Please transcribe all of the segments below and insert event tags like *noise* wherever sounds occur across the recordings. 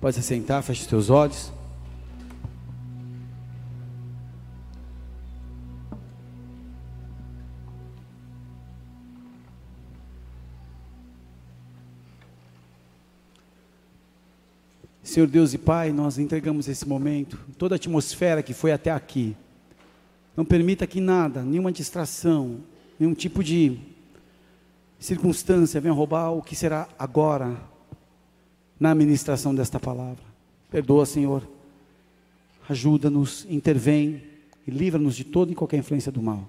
Pode se sentar, feche os teus olhos. Senhor Deus e Pai, nós entregamos esse momento, toda a atmosfera que foi até aqui. Não permita que nada, nenhuma distração, nenhum tipo de circunstância venha roubar o que será agora na administração desta palavra. Perdoa, Senhor. Ajuda-nos, intervém e livra-nos de toda e qualquer influência do mal.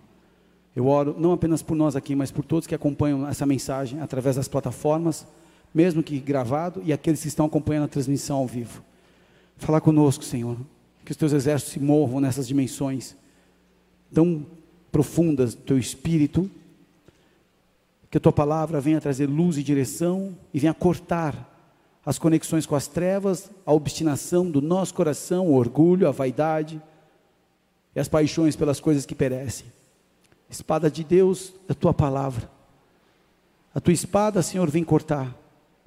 Eu oro não apenas por nós aqui, mas por todos que acompanham essa mensagem através das plataformas mesmo que gravado, e aqueles que estão acompanhando a transmissão ao vivo. Fala conosco, Senhor, que os teus exércitos se movam nessas dimensões tão profundas do teu espírito, que a tua palavra venha trazer luz e direção e venha cortar as conexões com as trevas, a obstinação do nosso coração, o orgulho, a vaidade e as paixões pelas coisas que perecem. Espada de Deus, a tua palavra. A tua espada, Senhor, vem cortar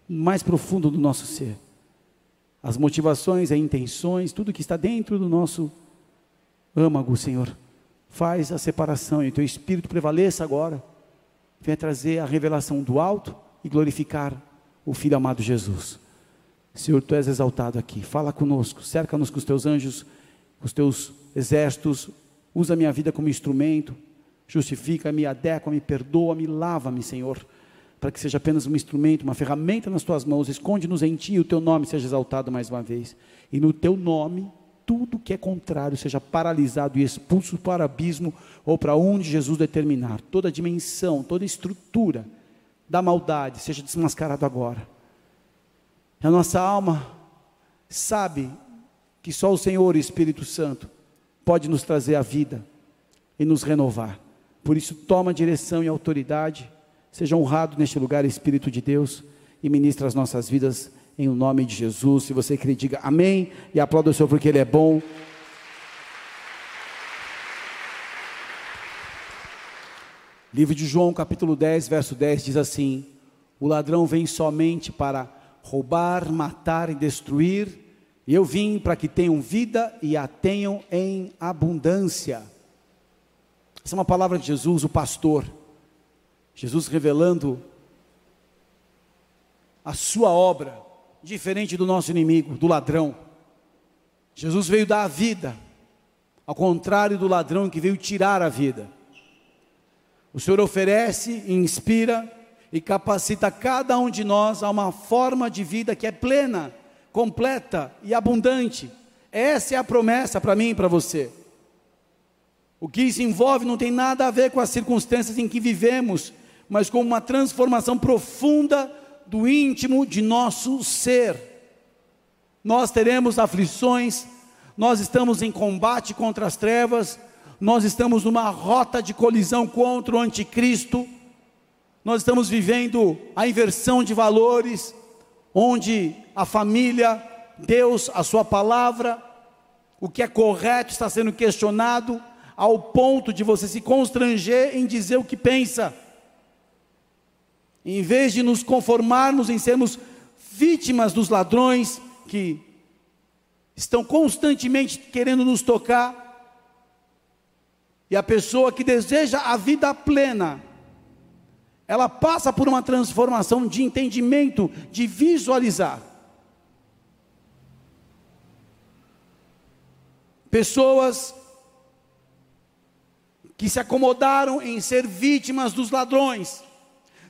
mais profundo do nosso ser. As motivações, as intenções, tudo que está dentro do nosso âmago, Senhor. Faz a separação e o teu espírito prevaleça agora. Venha trazer a revelação do alto e glorificar o Filho amado Jesus. Senhor, tu és exaltado aqui. Fala conosco, cerca-nos com os teus anjos, com os teus exércitos. Usa a minha vida como instrumento. Justifica-me, adequa-me, perdoa-me, lava-me, Senhor para que seja apenas um instrumento, uma ferramenta nas tuas mãos. Esconde-nos em ti e o teu nome seja exaltado mais uma vez. E no teu nome, tudo que é contrário seja paralisado e expulso para o abismo ou para onde Jesus determinar. Toda dimensão, toda estrutura da maldade seja desmascarado agora. A nossa alma sabe que só o Senhor, Espírito Santo, pode nos trazer a vida e nos renovar. Por isso, toma direção e autoridade Seja honrado neste lugar, Espírito de Deus, e ministra as nossas vidas em o nome de Jesus. Se você quer, diga amém e aplauda o Senhor porque Ele é bom. Livro de João, capítulo 10, verso 10 diz assim: O ladrão vem somente para roubar, matar e destruir, e eu vim para que tenham vida e a tenham em abundância. Essa é uma palavra de Jesus, o pastor. Jesus revelando a sua obra, diferente do nosso inimigo, do ladrão. Jesus veio dar a vida, ao contrário do ladrão que veio tirar a vida. O Senhor oferece, inspira e capacita cada um de nós a uma forma de vida que é plena, completa e abundante. Essa é a promessa para mim e para você. O que isso envolve não tem nada a ver com as circunstâncias em que vivemos, mas com uma transformação profunda do íntimo de nosso ser. Nós teremos aflições, nós estamos em combate contra as trevas, nós estamos numa rota de colisão contra o anticristo, nós estamos vivendo a inversão de valores, onde a família, Deus, a sua palavra, o que é correto está sendo questionado, ao ponto de você se constranger em dizer o que pensa. Em vez de nos conformarmos em sermos vítimas dos ladrões que estão constantemente querendo nos tocar, e a pessoa que deseja a vida plena, ela passa por uma transformação de entendimento, de visualizar. Pessoas que se acomodaram em ser vítimas dos ladrões,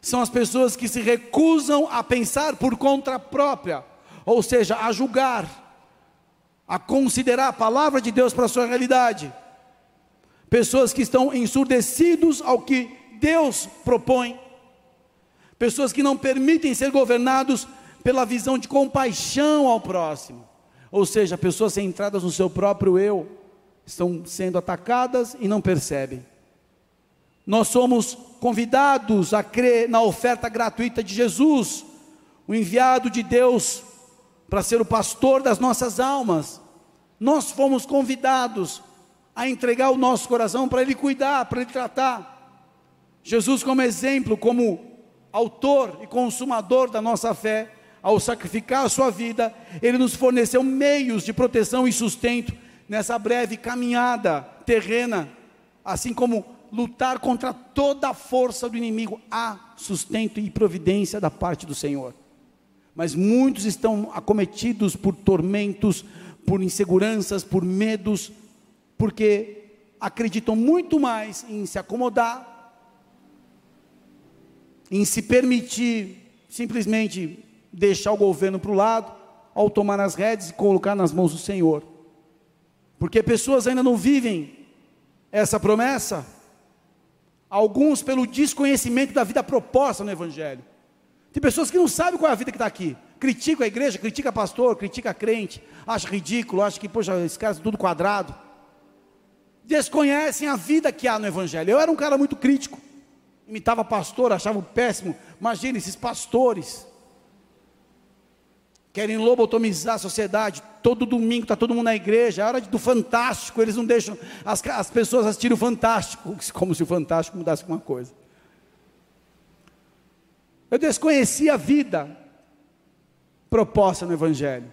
são as pessoas que se recusam a pensar por conta própria, ou seja, a julgar, a considerar a palavra de Deus para a sua realidade. Pessoas que estão ensurdecidos ao que Deus propõe. Pessoas que não permitem ser governados pela visão de compaixão ao próximo. Ou seja, pessoas centradas no seu próprio eu, estão sendo atacadas e não percebem. Nós somos convidados a crer na oferta gratuita de Jesus, o enviado de Deus para ser o pastor das nossas almas. Nós fomos convidados a entregar o nosso coração para Ele cuidar, para Ele tratar. Jesus, como exemplo, como autor e consumador da nossa fé, ao sacrificar a sua vida, ele nos forneceu meios de proteção e sustento nessa breve caminhada terrena, assim como lutar contra toda a força do inimigo, há sustento e providência da parte do Senhor. Mas muitos estão acometidos por tormentos, por inseguranças, por medos, porque acreditam muito mais em se acomodar, em se permitir simplesmente deixar o governo para o lado, ao tomar as redes e colocar nas mãos do Senhor. Porque pessoas ainda não vivem essa promessa, alguns pelo desconhecimento da vida proposta no Evangelho. Tem pessoas que não sabem qual é a vida que está aqui. Critica a igreja, critica pastor, critica crente, acha ridículo, acha que, poxa, esses caras tudo quadrado. Desconhecem a vida que há no Evangelho. Eu era um cara muito crítico, imitava pastor, achava péssimo. Imagina esses pastores querem lobotomizar a sociedade. Todo domingo está todo mundo na igreja, é hora do fantástico, eles não deixam as, as pessoas assistirem o fantástico, *laughs* como se o fantástico mudasse alguma coisa. Eu desconhecia a vida proposta no Evangelho.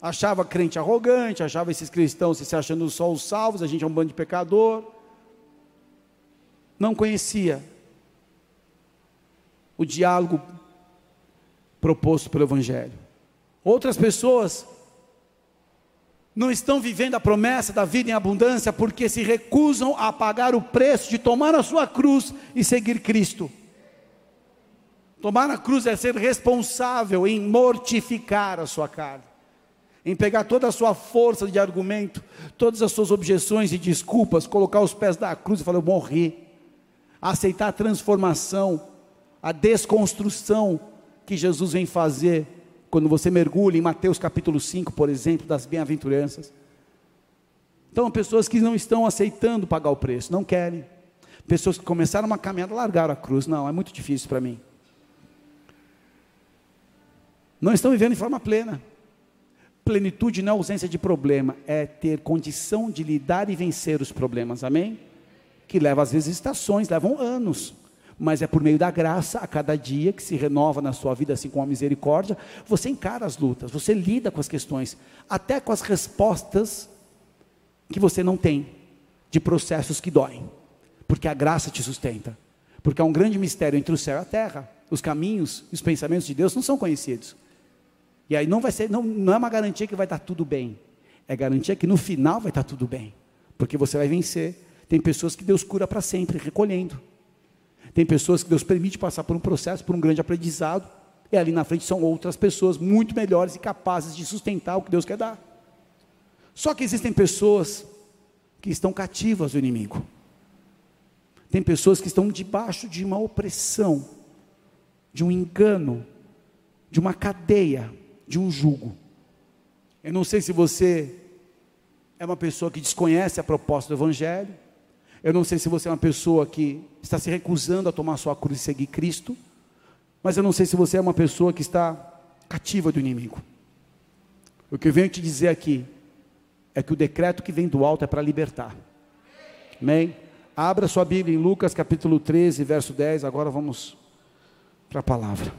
Achava crente arrogante, achava esses cristãos se achando só os salvos, a gente é um bando de pecador. Não conhecia o diálogo proposto pelo Evangelho. Outras pessoas não estão vivendo a promessa da vida em abundância porque se recusam a pagar o preço de tomar a sua cruz e seguir Cristo. Tomar a cruz é ser responsável em mortificar a sua carne, em pegar toda a sua força de argumento, todas as suas objeções e desculpas, colocar os pés da cruz e falar: Eu morri. Aceitar a transformação, a desconstrução que Jesus vem fazer quando você mergulha em Mateus capítulo 5, por exemplo, das bem-aventuranças. Então, pessoas que não estão aceitando pagar o preço, não querem. Pessoas que começaram uma caminhada, largaram a cruz. Não, é muito difícil para mim. Não estão vivendo em forma plena. Plenitude não é ausência de problema, é ter condição de lidar e vencer os problemas, amém? Que leva às vezes estações, levam anos mas é por meio da graça, a cada dia que se renova na sua vida, assim como a misericórdia, você encara as lutas, você lida com as questões, até com as respostas que você não tem, de processos que doem, porque a graça te sustenta, porque há um grande mistério entre o céu e a terra, os caminhos, os pensamentos de Deus não são conhecidos, e aí não vai ser, não, não é uma garantia que vai estar tudo bem, é garantia que no final vai estar tudo bem, porque você vai vencer. Tem pessoas que Deus cura para sempre, recolhendo. Tem pessoas que Deus permite passar por um processo, por um grande aprendizado, e ali na frente são outras pessoas muito melhores e capazes de sustentar o que Deus quer dar. Só que existem pessoas que estão cativas do inimigo. Tem pessoas que estão debaixo de uma opressão, de um engano, de uma cadeia, de um jugo. Eu não sei se você é uma pessoa que desconhece a proposta do Evangelho, eu não sei se você é uma pessoa que está se recusando a tomar sua cruz e seguir Cristo, mas eu não sei se você é uma pessoa que está cativa do inimigo. O que eu venho te dizer aqui é que o decreto que vem do alto é para libertar. Amém? Abra sua Bíblia em Lucas capítulo 13, verso 10. Agora vamos para a palavra.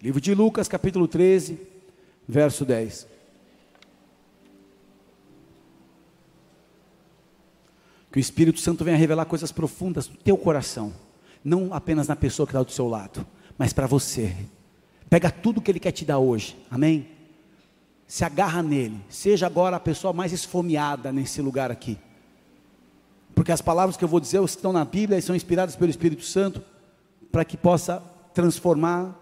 Livro de Lucas, capítulo 13, verso 10. Que o Espírito Santo venha revelar coisas profundas no teu coração, não apenas na pessoa que está do seu lado, mas para você. Pega tudo que Ele quer te dar hoje, amém? Se agarra nele, seja agora a pessoa mais esfomeada nesse lugar aqui, porque as palavras que eu vou dizer estão na Bíblia e são inspiradas pelo Espírito Santo, para que possa transformar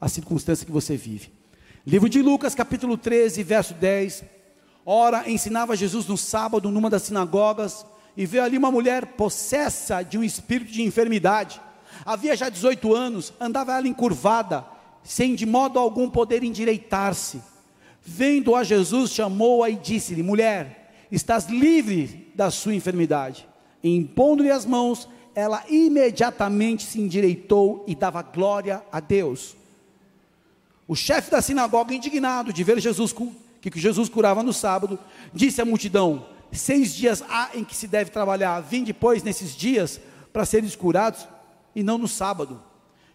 a circunstância que você vive. Livro de Lucas, capítulo 13, verso 10. Ora, ensinava Jesus no sábado numa das sinagogas, e veio ali uma mulher possessa de um espírito de enfermidade. Havia já 18 anos, andava ela encurvada, sem de modo algum poder endireitar-se. Vendo a Jesus, chamou-a e disse-lhe: Mulher, estás livre da sua enfermidade. Impondo-lhe as mãos, ela imediatamente se endireitou e dava glória a Deus. O chefe da sinagoga, indignado de ver Jesus, que Jesus curava no sábado, disse à multidão: seis dias há em que se deve trabalhar, vim depois nesses dias para serem curados, e não no sábado.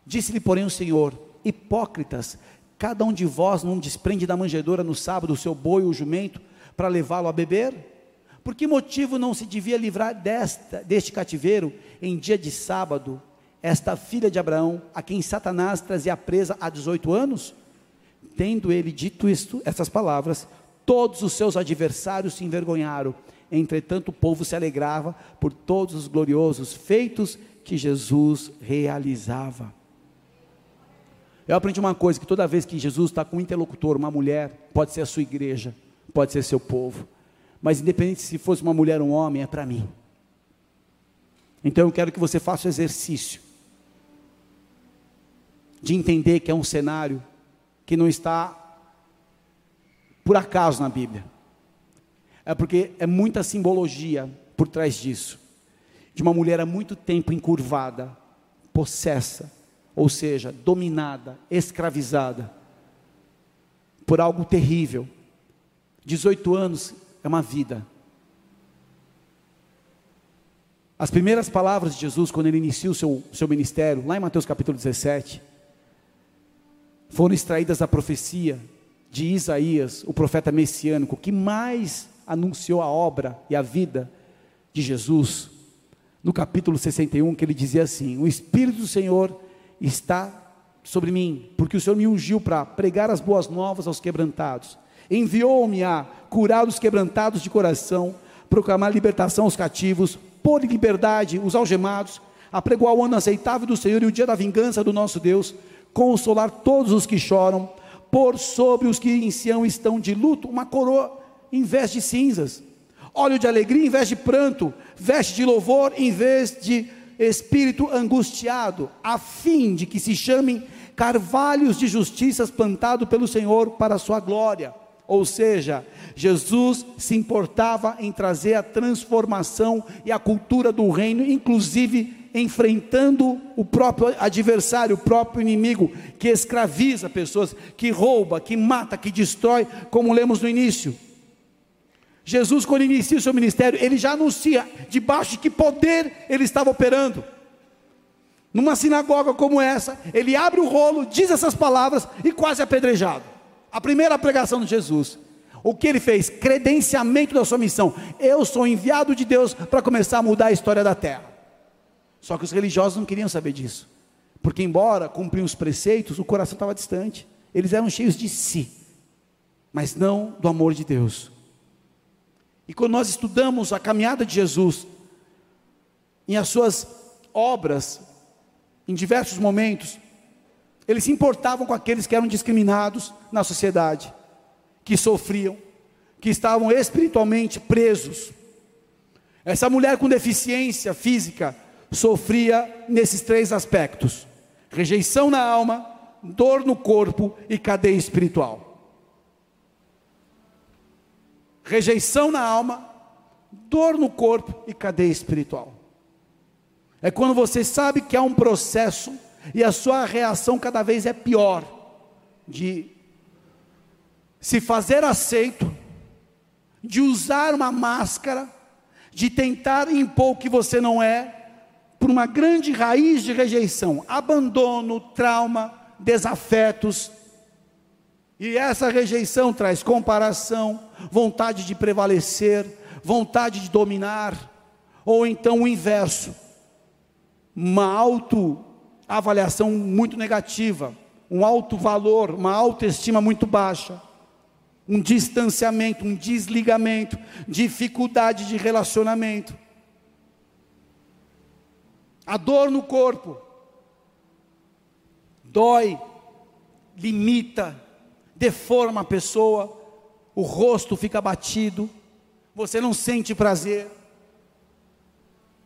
Disse-lhe, porém, o Senhor: Hipócritas, cada um de vós não desprende da manjedoura no sábado o seu boi ou jumento para levá-lo a beber? Por que motivo não se devia livrar desta, deste cativeiro em dia de sábado, esta filha de Abraão, a quem Satanás trazia presa há 18 anos? Tendo ele dito isto, essas palavras, todos os seus adversários se envergonharam. Entretanto, o povo se alegrava por todos os gloriosos feitos que Jesus realizava. Eu aprendi uma coisa: que toda vez que Jesus está com um interlocutor, uma mulher, pode ser a sua igreja, pode ser seu povo, mas independente se fosse uma mulher ou um homem, é para mim. Então eu quero que você faça o exercício de entender que é um cenário que não está por acaso na Bíblia. É porque é muita simbologia por trás disso. De uma mulher há muito tempo encurvada, possessa, ou seja, dominada, escravizada por algo terrível. 18 anos é uma vida. As primeiras palavras de Jesus, quando ele inicia o seu, seu ministério, lá em Mateus capítulo 17, foram extraídas da profecia de Isaías, o profeta messiânico, que mais anunciou a obra e a vida de Jesus, no capítulo 61, que ele dizia assim: O Espírito do Senhor está sobre mim, porque o Senhor me ungiu para pregar as boas novas aos quebrantados, enviou-me a curar os quebrantados de coração, proclamar libertação aos cativos, pôr em liberdade os algemados, apregoar o ano aceitável do Senhor e o dia da vingança do nosso Deus, consolar todos os que choram, pôr sobre os que em Sião estão de luto uma coroa em vez de cinzas, óleo de alegria em vez de pranto, veste de louvor em vez de espírito angustiado, a fim de que se chamem carvalhos de justiças plantado pelo Senhor para a sua glória. Ou seja, Jesus se importava em trazer a transformação e a cultura do reino, inclusive enfrentando o próprio adversário, o próprio inimigo, que escraviza pessoas, que rouba, que mata, que destrói, como lemos no início. Jesus, quando inicia o seu ministério, ele já anuncia debaixo de que poder ele estava operando. Numa sinagoga como essa, ele abre o rolo, diz essas palavras e quase apedrejado. A primeira pregação de Jesus. O que ele fez? Credenciamento da sua missão. Eu sou enviado de Deus para começar a mudar a história da terra. Só que os religiosos não queriam saber disso. Porque, embora cumpriam os preceitos, o coração estava distante. Eles eram cheios de si, mas não do amor de Deus. E quando nós estudamos a caminhada de Jesus, em as suas obras, em diversos momentos, eles se importavam com aqueles que eram discriminados na sociedade, que sofriam, que estavam espiritualmente presos. Essa mulher com deficiência física sofria nesses três aspectos: rejeição na alma, dor no corpo e cadeia espiritual. rejeição na alma, dor no corpo e cadeia espiritual. É quando você sabe que há um processo e a sua reação cada vez é pior de se fazer aceito, de usar uma máscara, de tentar impor o que você não é, por uma grande raiz de rejeição, abandono, trauma, desafetos, e essa rejeição traz comparação, vontade de prevalecer, vontade de dominar, ou então o inverso, uma autoavaliação muito negativa, um alto valor, uma autoestima muito baixa, um distanciamento, um desligamento, dificuldade de relacionamento, a dor no corpo, dói, limita, deforma a pessoa, o rosto fica batido, você não sente prazer,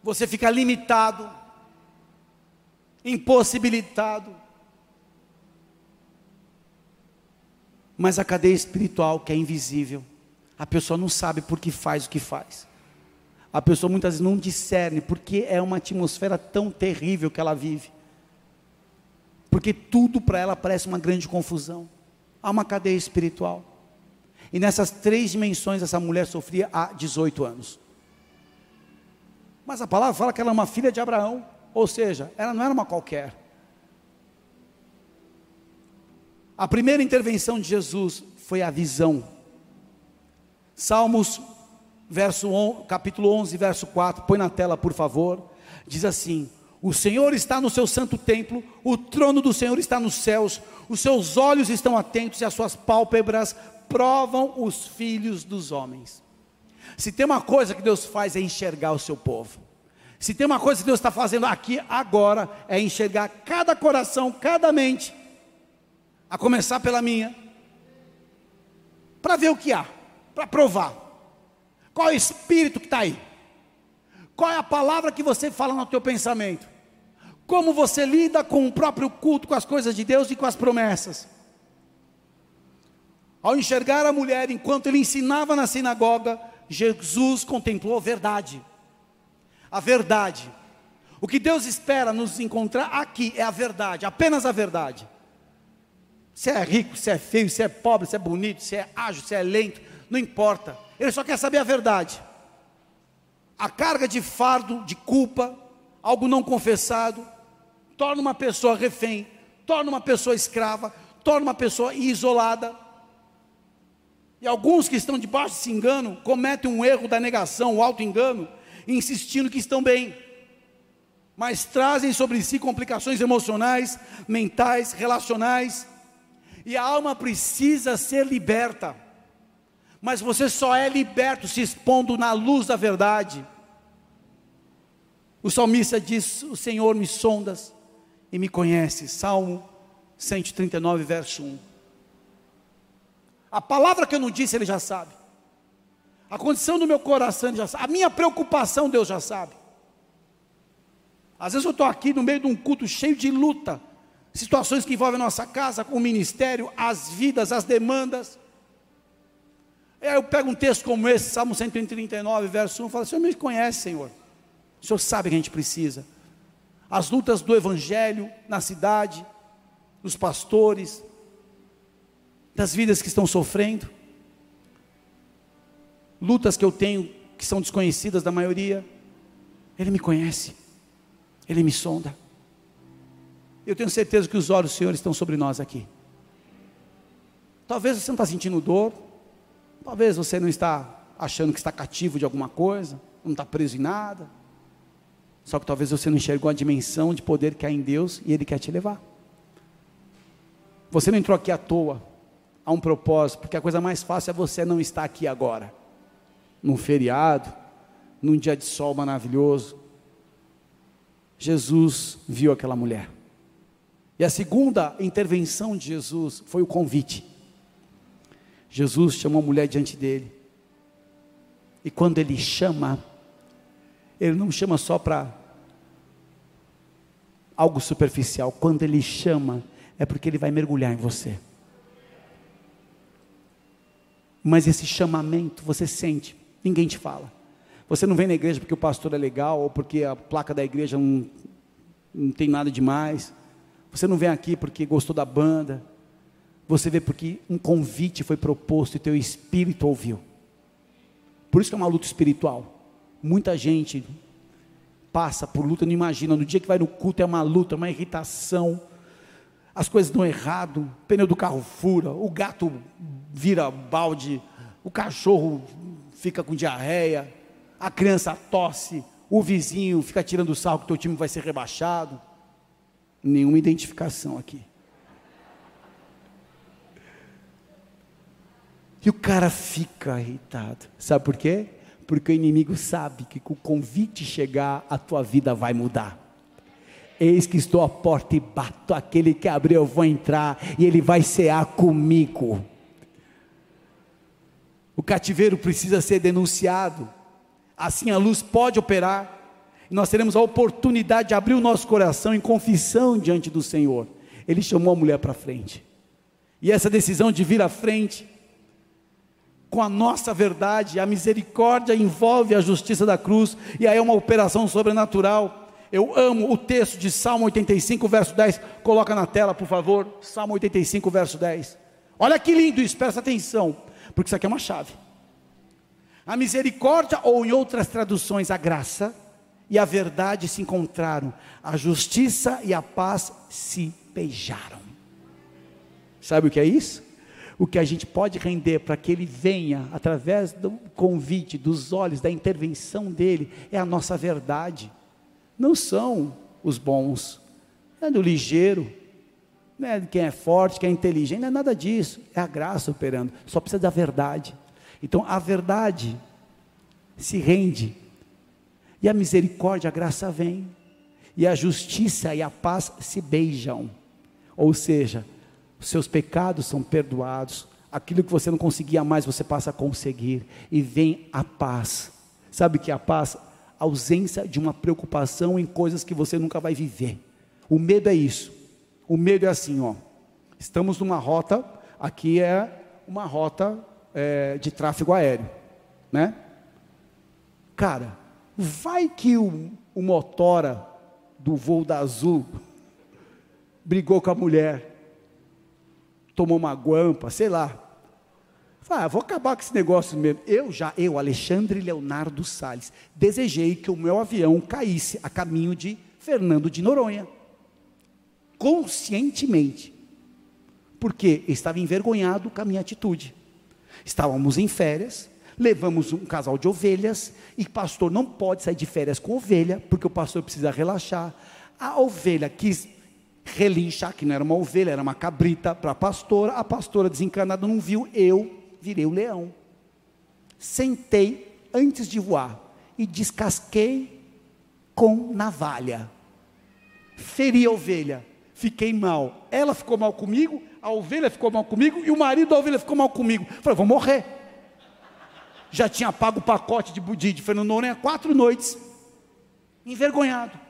você fica limitado, impossibilitado. Mas a cadeia espiritual, que é invisível, a pessoa não sabe por que faz o que faz. A pessoa muitas vezes não discerne porque é uma atmosfera tão terrível que ela vive. Porque tudo para ela parece uma grande confusão há uma cadeia espiritual. E nessas três dimensões essa mulher sofria há 18 anos. Mas a palavra fala que ela é uma filha de Abraão, ou seja, ela não era uma qualquer. A primeira intervenção de Jesus foi a visão. Salmos, verso on, capítulo 11, verso 4, põe na tela, por favor. Diz assim: O Senhor está no seu santo templo, o trono do Senhor está nos céus, os seus olhos estão atentos e as suas pálpebras provam os filhos dos homens. Se tem uma coisa que Deus faz é enxergar o seu povo. Se tem uma coisa que Deus está fazendo aqui agora é enxergar cada coração, cada mente, a começar pela minha, para ver o que há, para provar. Qual é o espírito que está aí? Qual é a palavra que você fala no teu pensamento? Como você lida com o próprio culto, com as coisas de Deus e com as promessas? Ao enxergar a mulher enquanto ele ensinava na sinagoga, Jesus contemplou a verdade. A verdade. O que Deus espera nos encontrar aqui é a verdade, apenas a verdade. Se é rico, se é feio, se é pobre, se é bonito, se é ágil, se é lento, não importa. Ele só quer saber a verdade. A carga de fardo, de culpa, algo não confessado, torna uma pessoa refém, torna uma pessoa escrava, torna uma pessoa isolada. E alguns que estão debaixo desse engano cometem um erro da negação, o auto-engano, insistindo que estão bem, mas trazem sobre si complicações emocionais, mentais, relacionais, e a alma precisa ser liberta. Mas você só é liberto se expondo na luz da verdade. O salmista diz: O Senhor me sondas e me conhece. Salmo 139, verso 1. A palavra que eu não disse, ele já sabe. A condição do meu coração, ele já sabe. A minha preocupação, Deus já sabe. Às vezes eu estou aqui no meio de um culto cheio de luta, situações que envolvem a nossa casa, com o ministério, as vidas, as demandas. Aí eu pego um texto como esse, Salmo 139, verso 1, e falo: Senhor me conhece, Senhor. O Senhor sabe que a gente precisa. As lutas do Evangelho na cidade, dos pastores, das vidas que estão sofrendo, lutas que eu tenho que são desconhecidas da maioria. Ele me conhece, Ele me sonda. Eu tenho certeza que os olhos do Senhor estão sobre nós aqui. Talvez você não está sentindo dor, talvez você não está achando que está cativo de alguma coisa, não está preso em nada. Só que talvez você não enxergou a dimensão de poder que há em Deus e Ele quer te levar. Você não entrou aqui à toa, há um propósito, porque a coisa mais fácil é você não estar aqui agora, num feriado, num dia de sol maravilhoso. Jesus viu aquela mulher. E a segunda intervenção de Jesus foi o convite. Jesus chamou a mulher diante dele. E quando ele chama, ele não chama só para algo superficial. Quando ele chama, é porque ele vai mergulhar em você. Mas esse chamamento você sente, ninguém te fala. Você não vem na igreja porque o pastor é legal ou porque a placa da igreja não, não tem nada demais. Você não vem aqui porque gostou da banda. Você vê porque um convite foi proposto e teu espírito ouviu. Por isso que é uma luta espiritual. Muita gente passa por luta, não imagina. No dia que vai no culto é uma luta, uma irritação. As coisas dão errado, o pneu do carro fura, o gato vira balde, o cachorro fica com diarreia, a criança tosse, o vizinho fica tirando sarro que teu time vai ser rebaixado nenhuma identificação aqui. E o cara fica irritado. Sabe por quê? Porque o inimigo sabe que com o convite chegar, a tua vida vai mudar. Eis que estou à porta e bato. Aquele que abriu, eu vou entrar e ele vai cear comigo. O cativeiro precisa ser denunciado. Assim a luz pode operar e nós teremos a oportunidade de abrir o nosso coração em confissão diante do Senhor. Ele chamou a mulher para frente. E essa decisão de vir à frente, com a nossa verdade, a misericórdia envolve a justiça da cruz, e aí é uma operação sobrenatural. Eu amo o texto de Salmo 85, verso 10. Coloca na tela, por favor. Salmo 85, verso 10. Olha que lindo isso, presta atenção. porque isso aqui é uma chave. A misericórdia, ou em outras traduções, a graça e a verdade se encontraram, a justiça e a paz se beijaram. Sabe o que é isso? O que a gente pode render para que ele venha através do convite, dos olhos, da intervenção dele, é a nossa verdade. Não são os bons, não é do ligeiro, não é de quem é forte, quem é inteligente, não é nada disso, é a graça operando, só precisa da verdade. Então a verdade se rende, e a misericórdia, a graça vem, e a justiça e a paz se beijam, ou seja, seus pecados são perdoados, aquilo que você não conseguia mais, você passa a conseguir, e vem a paz. Sabe que a paz? ausência de uma preocupação em coisas que você nunca vai viver. O medo é isso. O medo é assim, ó. Estamos numa rota, aqui é uma rota é, de tráfego aéreo, né? Cara, vai que o, o motora do voo da Azul brigou com a mulher, tomou uma guampa, sei lá. Ah, vou acabar com esse negócio mesmo. Eu já, eu, Alexandre Leonardo Salles, desejei que o meu avião caísse a caminho de Fernando de Noronha. Conscientemente. Porque estava envergonhado com a minha atitude. Estávamos em férias, levamos um casal de ovelhas, e pastor não pode sair de férias com ovelha, porque o pastor precisa relaxar. A ovelha quis relinchar, que não era uma ovelha, era uma cabrita para a pastora, a pastora desencanada não viu, eu virei o leão. Sentei antes de voar e descasquei com navalha. Feri a ovelha, fiquei mal. Ela ficou mal comigo, a ovelha ficou mal comigo e o marido da ovelha ficou mal comigo. Falei, vou morrer. Já tinha pago o pacote de, de, de Fernando Noronha quatro noites, envergonhado.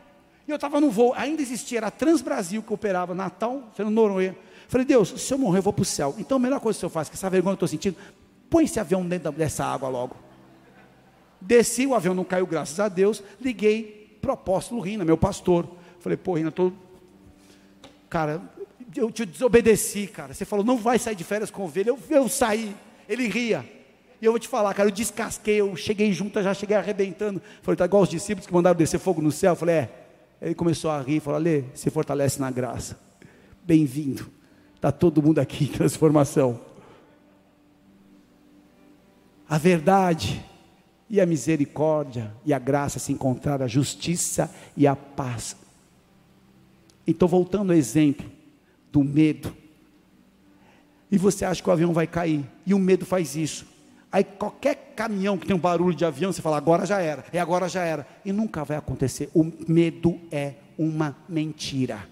E eu estava no voo, ainda existia, era a Transbrasil que operava Natal, Fernando Noronha. Falei, Deus, se eu morrer, eu vou para o céu. Então a melhor coisa que eu faço, que essa vergonha que eu estou sentindo, põe esse avião dentro dessa água logo. Desci, o avião não caiu, graças a Deus. Liguei para o apóstolo Rina, meu pastor. Falei, pô, Rina, tô... cara, eu te desobedeci, cara. Você falou, não vai sair de férias com ovelha. Eu, eu saí. Ele ria. E eu vou te falar, cara, eu descasquei, eu cheguei junto, já cheguei arrebentando. Falei, tá igual os discípulos que mandaram descer fogo no céu. Falei, é. Ele começou a rir, falou, Lê, se fortalece na graça. Bem-vindo. Está todo mundo aqui em transformação. A verdade e a misericórdia e a graça se encontraram, a justiça e a paz. Então, voltando ao exemplo do medo. E você acha que o avião vai cair, e o medo faz isso. Aí qualquer caminhão que tem um barulho de avião, você fala, agora já era, é agora já era. E nunca vai acontecer. O medo é uma mentira.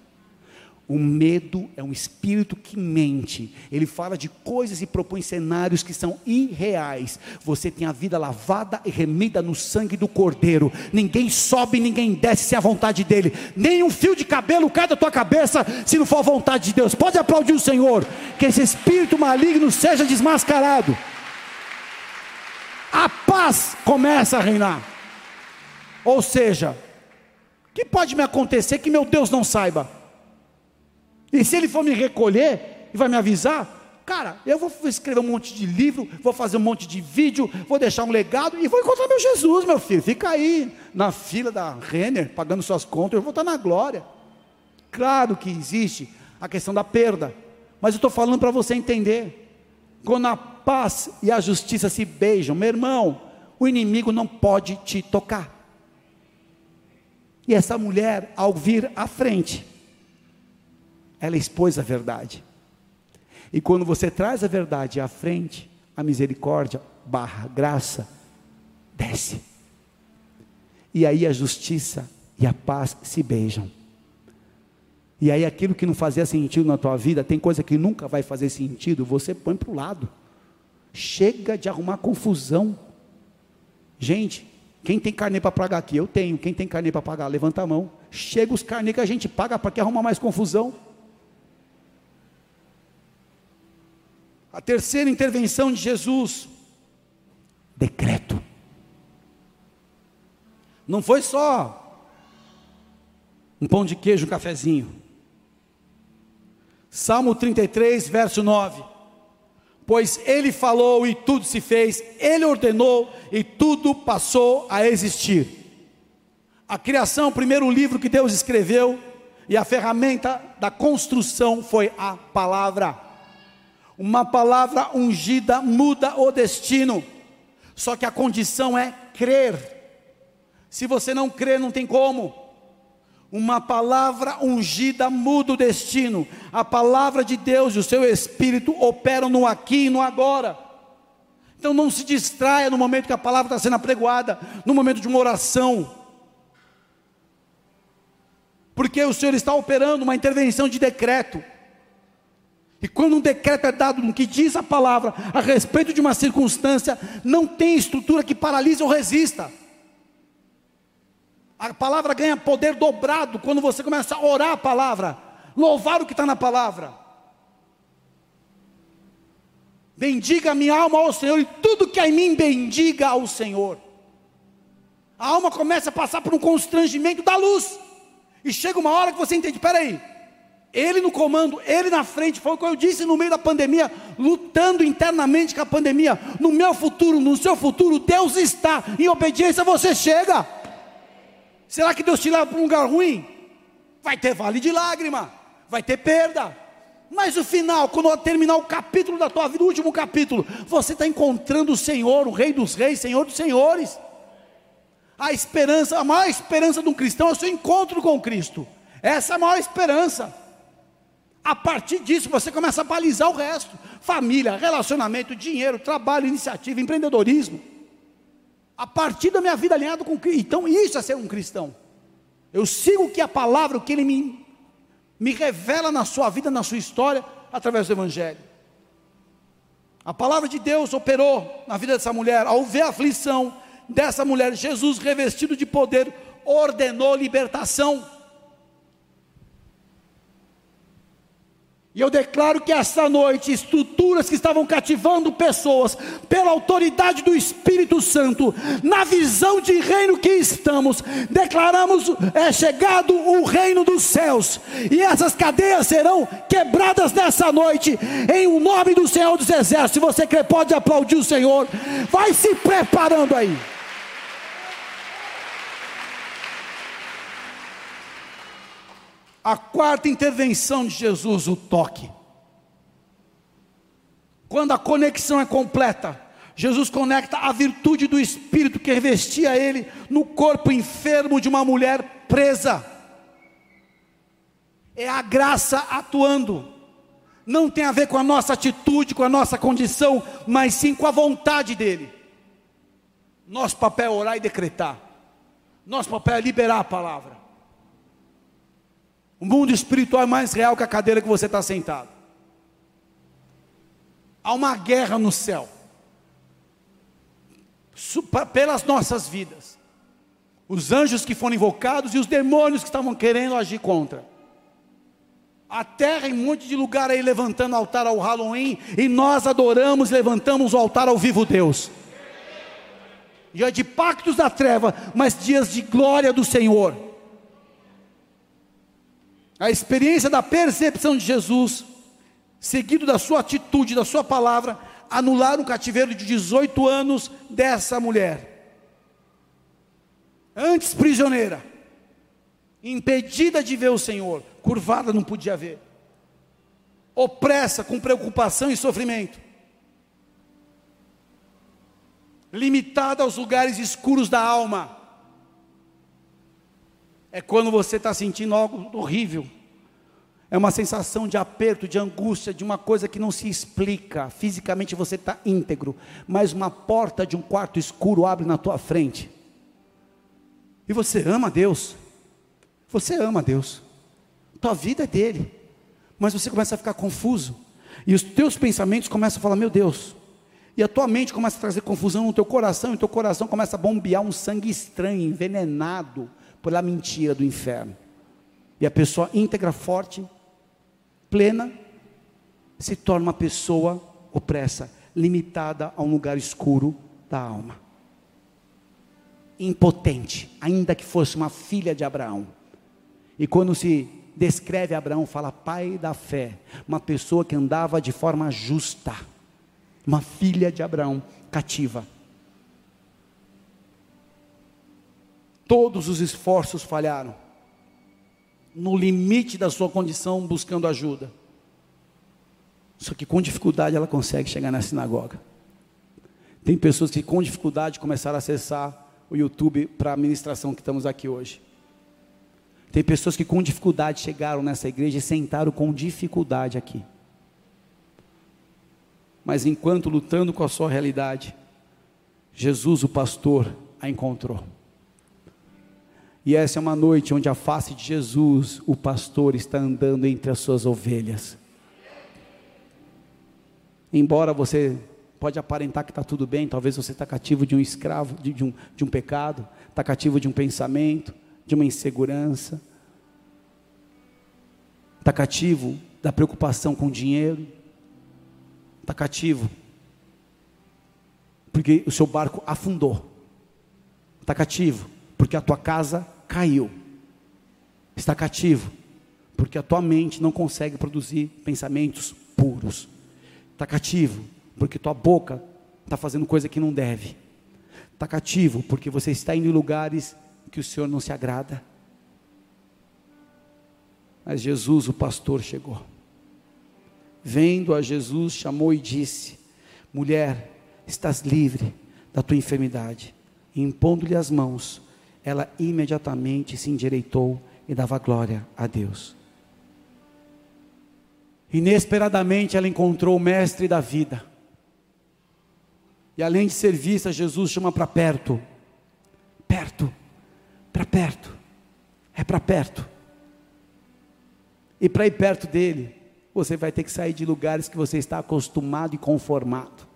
O medo é um espírito que mente. Ele fala de coisas e propõe cenários que são irreais. Você tem a vida lavada e remida no sangue do Cordeiro. Ninguém sobe, ninguém desce sem a vontade dele. Nem um fio de cabelo cai da tua cabeça se não for a vontade de Deus. Pode aplaudir o Senhor. Que esse espírito maligno seja desmascarado. A paz começa a reinar. Ou seja, o que pode me acontecer que meu Deus não saiba? E se ele for me recolher e vai me avisar, cara, eu vou escrever um monte de livro, vou fazer um monte de vídeo, vou deixar um legado e vou encontrar meu Jesus, meu filho. Fica aí na fila da Renner, pagando suas contas, eu vou estar na glória. Claro que existe a questão da perda, mas eu estou falando para você entender. Quando a paz e a justiça se beijam, meu irmão, o inimigo não pode te tocar. E essa mulher, ao vir à frente, ela expôs a verdade. E quando você traz a verdade à frente, a misericórdia barra graça desce. E aí a justiça e a paz se beijam. E aí aquilo que não fazia sentido na tua vida, tem coisa que nunca vai fazer sentido, você põe para o lado. Chega de arrumar confusão. Gente, quem tem carne para pagar aqui? Eu tenho. Quem tem carne para pagar? Levanta a mão. Chega os carnê que a gente paga para que arrumar mais confusão. A terceira intervenção de Jesus, decreto. Não foi só um pão de queijo, um cafezinho. Salmo 33, verso 9. Pois ele falou e tudo se fez, ele ordenou e tudo passou a existir. A criação, o primeiro livro que Deus escreveu, e a ferramenta da construção foi a palavra. Uma palavra ungida muda o destino. Só que a condição é crer. Se você não crer, não tem como. Uma palavra ungida muda o destino. A palavra de Deus e o seu espírito operam no aqui e no agora. Então não se distraia no momento que a palavra está sendo apregoada, no momento de uma oração. Porque o Senhor está operando uma intervenção de decreto. E quando um decreto é dado no que diz a palavra a respeito de uma circunstância, não tem estrutura que paralise ou resista. A palavra ganha poder dobrado quando você começa a orar a palavra, louvar o que está na palavra. Bendiga a minha alma ao Senhor e tudo que há em mim bendiga ao Senhor. A alma começa a passar por um constrangimento da luz. E chega uma hora que você entende, peraí, ele no comando, ele na frente, foi o que eu disse no meio da pandemia, lutando internamente com a pandemia. No meu futuro, no seu futuro, Deus está, em obediência você chega. Será que Deus te leva para um lugar ruim? Vai ter vale de lágrima, vai ter perda. Mas o final, quando terminar o capítulo da tua vida, o último capítulo, você está encontrando o Senhor, o Rei dos Reis, Senhor dos Senhores. A esperança, a maior esperança de um cristão é o seu encontro com Cristo. Essa é a maior esperança. A partir disso, você começa a balizar o resto: família, relacionamento, dinheiro, trabalho, iniciativa, empreendedorismo a partir da minha vida alinhado com Cristo. Então, isso é ser um cristão. Eu sigo que a palavra, o que ele me, me revela na sua vida, na sua história, através do Evangelho. A palavra de Deus operou na vida dessa mulher, ao ver a aflição dessa mulher, Jesus, revestido de poder, ordenou libertação. E eu declaro que esta noite, estruturas que estavam cativando pessoas, pela autoridade do Espírito Santo, na visão de reino que estamos, declaramos: é chegado o reino dos céus, e essas cadeias serão quebradas nessa noite, em o nome do Senhor dos Exércitos. Se você quer, pode aplaudir o Senhor, vai se preparando aí. A quarta intervenção de Jesus, o toque. Quando a conexão é completa, Jesus conecta a virtude do Espírito que revestia ele no corpo enfermo de uma mulher presa. É a graça atuando. Não tem a ver com a nossa atitude, com a nossa condição, mas sim com a vontade dele. Nosso papel é orar e decretar. Nosso papel é liberar a palavra. O mundo espiritual é mais real que a cadeira que você está sentado. Há uma guerra no céu pelas nossas vidas. Os anjos que foram invocados e os demônios que estavam querendo agir contra. A terra em um monte de lugar aí levantando altar ao Halloween e nós adoramos, levantamos o altar ao vivo Deus. Dia de pactos da treva, mas dias de glória do Senhor a experiência da percepção de Jesus, seguido da sua atitude, da sua palavra, anularam o cativeiro de 18 anos dessa mulher. Antes prisioneira, impedida de ver o Senhor, curvada não podia ver, opressa com preocupação e sofrimento, limitada aos lugares escuros da alma, é quando você está sentindo algo horrível. É uma sensação de aperto, de angústia, de uma coisa que não se explica. Fisicamente você está íntegro, mas uma porta de um quarto escuro abre na tua frente. E você ama Deus. Você ama Deus. Tua vida é dele. Mas você começa a ficar confuso. E os teus pensamentos começam a falar: Meu Deus. E a tua mente começa a trazer confusão no teu coração. E o teu coração começa a bombear um sangue estranho, envenenado pela mentira do inferno. E a pessoa íntegra, forte, plena, se torna uma pessoa opressa, limitada a um lugar escuro da alma. Impotente, ainda que fosse uma filha de Abraão. E quando se descreve Abraão, fala pai da fé, uma pessoa que andava de forma justa, uma filha de Abraão cativa. Todos os esforços falharam, no limite da sua condição, buscando ajuda. Só que com dificuldade ela consegue chegar na sinagoga. Tem pessoas que com dificuldade começaram a acessar o YouTube para a ministração que estamos aqui hoje. Tem pessoas que com dificuldade chegaram nessa igreja e sentaram com dificuldade aqui. Mas enquanto lutando com a sua realidade, Jesus, o pastor, a encontrou. E essa é uma noite onde a face de Jesus, o pastor, está andando entre as suas ovelhas. Embora você pode aparentar que está tudo bem, talvez você está cativo de um escravo, de, de, um, de um pecado, está cativo de um pensamento, de uma insegurança, está cativo da preocupação com dinheiro, está cativo porque o seu barco afundou, está cativo porque a tua casa caiu, está cativo porque a tua mente não consegue produzir pensamentos puros, está cativo porque tua boca está fazendo coisa que não deve, está cativo porque você está indo em lugares que o Senhor não se agrada. Mas Jesus, o pastor, chegou. Vendo a Jesus, chamou e disse: Mulher, estás livre da tua enfermidade. E impondo-lhe as mãos, ela imediatamente se endireitou e dava glória a Deus. Inesperadamente ela encontrou o mestre da vida. E além de ser vista, Jesus chama para perto. Perto, para perto, é para perto. E para ir perto dele, você vai ter que sair de lugares que você está acostumado e conformado.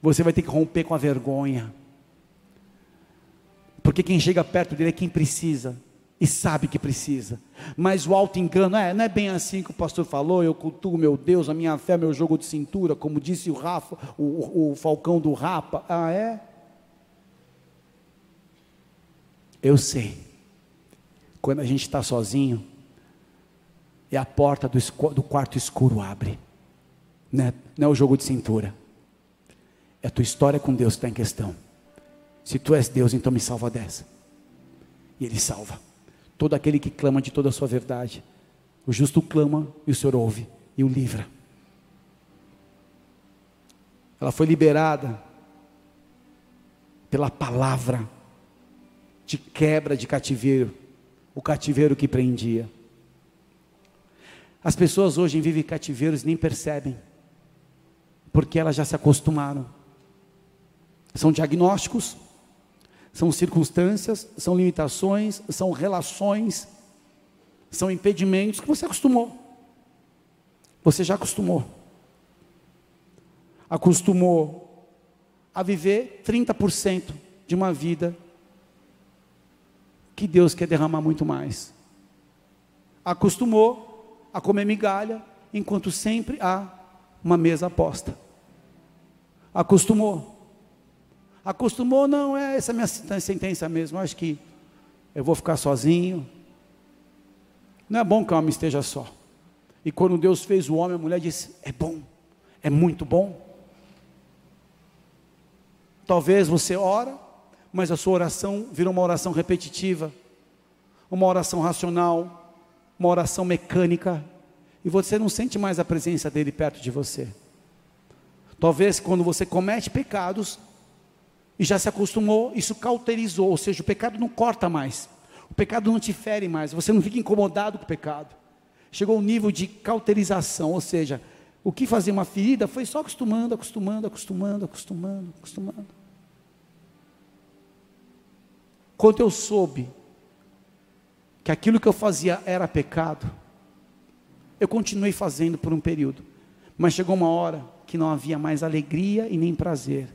Você vai ter que romper com a vergonha. Porque quem chega perto dele é quem precisa e sabe que precisa. Mas o alto engano é, não é bem assim que o pastor falou, eu cultuo meu Deus, a minha fé é meu jogo de cintura, como disse o Rafa, o, o Falcão do Rapa. Ah, é? Eu sei. Quando a gente está sozinho, e a porta do, do quarto escuro abre. Não é, não é o jogo de cintura. É a tua história com Deus que está em questão. Se tu és Deus, então me salva dessa. E Ele salva. Todo aquele que clama de toda a sua verdade. O justo clama e o Senhor ouve e o livra. Ela foi liberada pela palavra de quebra de cativeiro, o cativeiro que prendia. As pessoas hoje vivem cativeiros e nem percebem, porque elas já se acostumaram. São diagnósticos, são circunstâncias, são limitações, são relações, são impedimentos que você acostumou. Você já acostumou. Acostumou a viver 30% de uma vida que Deus quer derramar muito mais. Acostumou a comer migalha, enquanto sempre há uma mesa posta. Acostumou. Acostumou, não, é essa minha sentença mesmo. Acho que eu vou ficar sozinho. Não é bom que o homem esteja só. E quando Deus fez o homem, a mulher disse: É bom, é muito bom. Talvez você ora, mas a sua oração virou uma oração repetitiva, uma oração racional, uma oração mecânica, e você não sente mais a presença dele perto de você. Talvez quando você comete pecados e já se acostumou, isso cauterizou, ou seja, o pecado não corta mais, o pecado não te fere mais, você não fica incomodado com o pecado. Chegou ao nível de cauterização, ou seja, o que fazia uma ferida foi só acostumando, acostumando, acostumando, acostumando, acostumando. Quando eu soube que aquilo que eu fazia era pecado, eu continuei fazendo por um período, mas chegou uma hora que não havia mais alegria e nem prazer.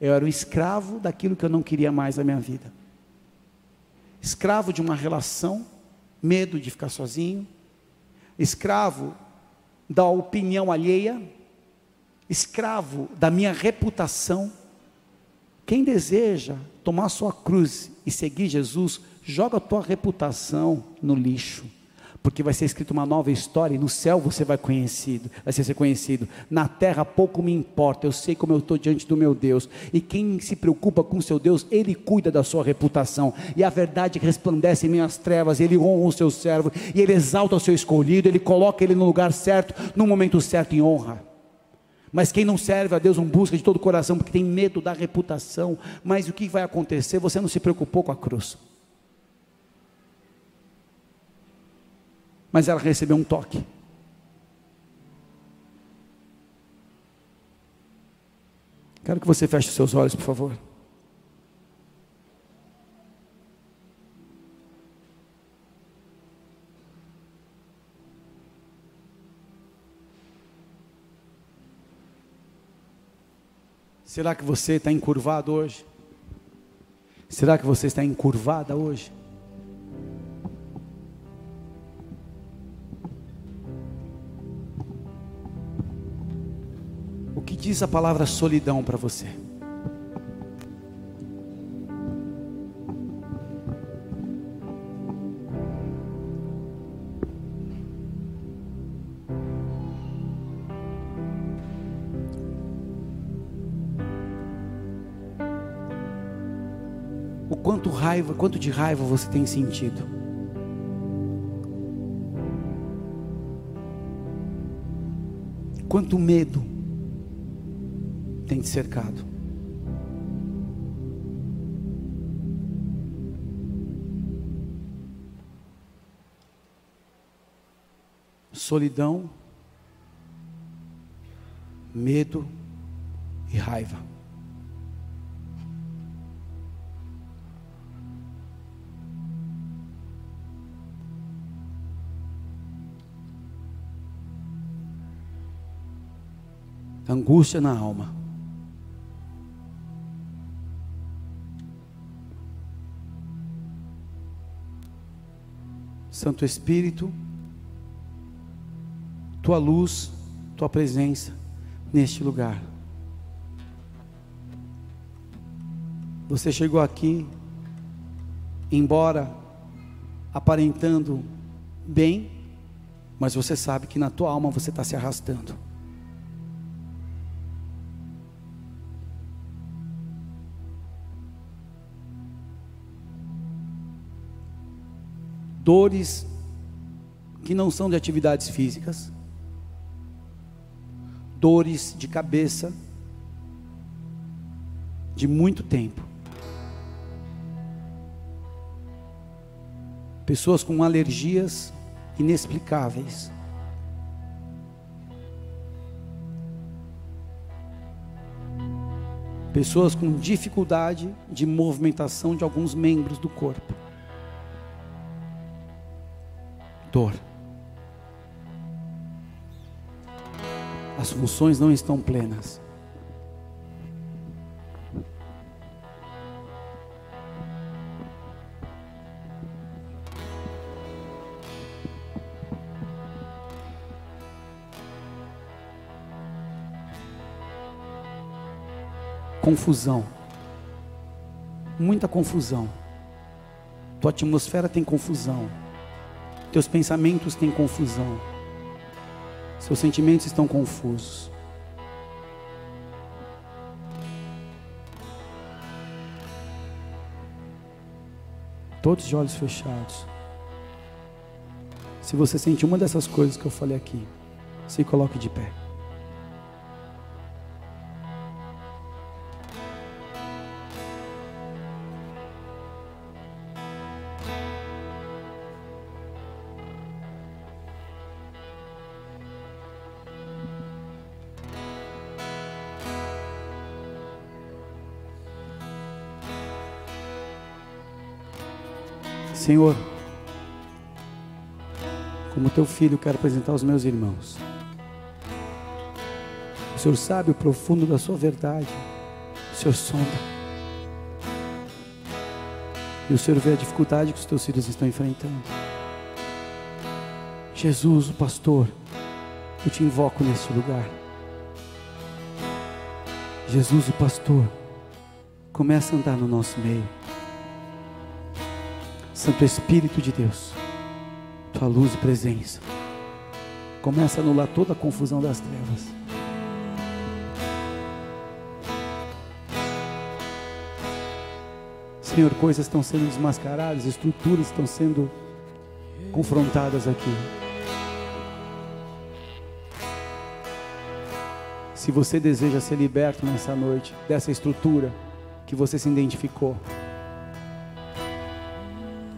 Eu era o escravo daquilo que eu não queria mais na minha vida. Escravo de uma relação, medo de ficar sozinho, escravo da opinião alheia, escravo da minha reputação. Quem deseja tomar sua cruz e seguir Jesus, joga a tua reputação no lixo. Porque vai ser escrita uma nova história e no céu você vai conhecido, vai ser conhecido. Na terra pouco me importa, eu sei como eu estou diante do meu Deus. E quem se preocupa com seu Deus, ele cuida da sua reputação. E a verdade resplandece em minhas trevas, ele honra o seu servo, e ele exalta o seu escolhido, ele coloca ele no lugar certo, no momento certo em honra. Mas quem não serve a Deus não busca de todo o coração, porque tem medo da reputação. Mas o que vai acontecer? Você não se preocupou com a cruz. Mas ela recebeu um toque. Quero que você feche seus olhos, por favor. Será que você está encurvado hoje? Será que você está encurvada hoje? Diz a palavra solidão para você? O quanto raiva, quanto de raiva você tem sentido? Quanto medo tem te cercado. Solidão, medo e raiva. Angústia na alma. Santo Espírito, tua luz, tua presença neste lugar. Você chegou aqui, embora aparentando bem, mas você sabe que na tua alma você está se arrastando. Dores que não são de atividades físicas, dores de cabeça de muito tempo. Pessoas com alergias inexplicáveis. Pessoas com dificuldade de movimentação de alguns membros do corpo. Dor. As funções não estão plenas. Confusão. Muita confusão. Tua atmosfera tem confusão. Teus pensamentos têm confusão. Seus sentimentos estão confusos. Todos de olhos fechados. Se você sente uma dessas coisas que eu falei aqui, se coloque de pé. Senhor, como teu filho, quero apresentar os meus irmãos. O Senhor sabe o profundo da sua verdade. O Senhor sonda. E o Senhor vê a dificuldade que os teus filhos estão enfrentando. Jesus, o pastor, eu te invoco neste lugar. Jesus, o pastor, começa a andar no nosso meio. Santo Espírito de Deus, tua luz e presença. Começa a anular toda a confusão das trevas. Senhor, coisas estão sendo desmascaradas, estruturas estão sendo confrontadas aqui. Se você deseja ser liberto nessa noite dessa estrutura que você se identificou,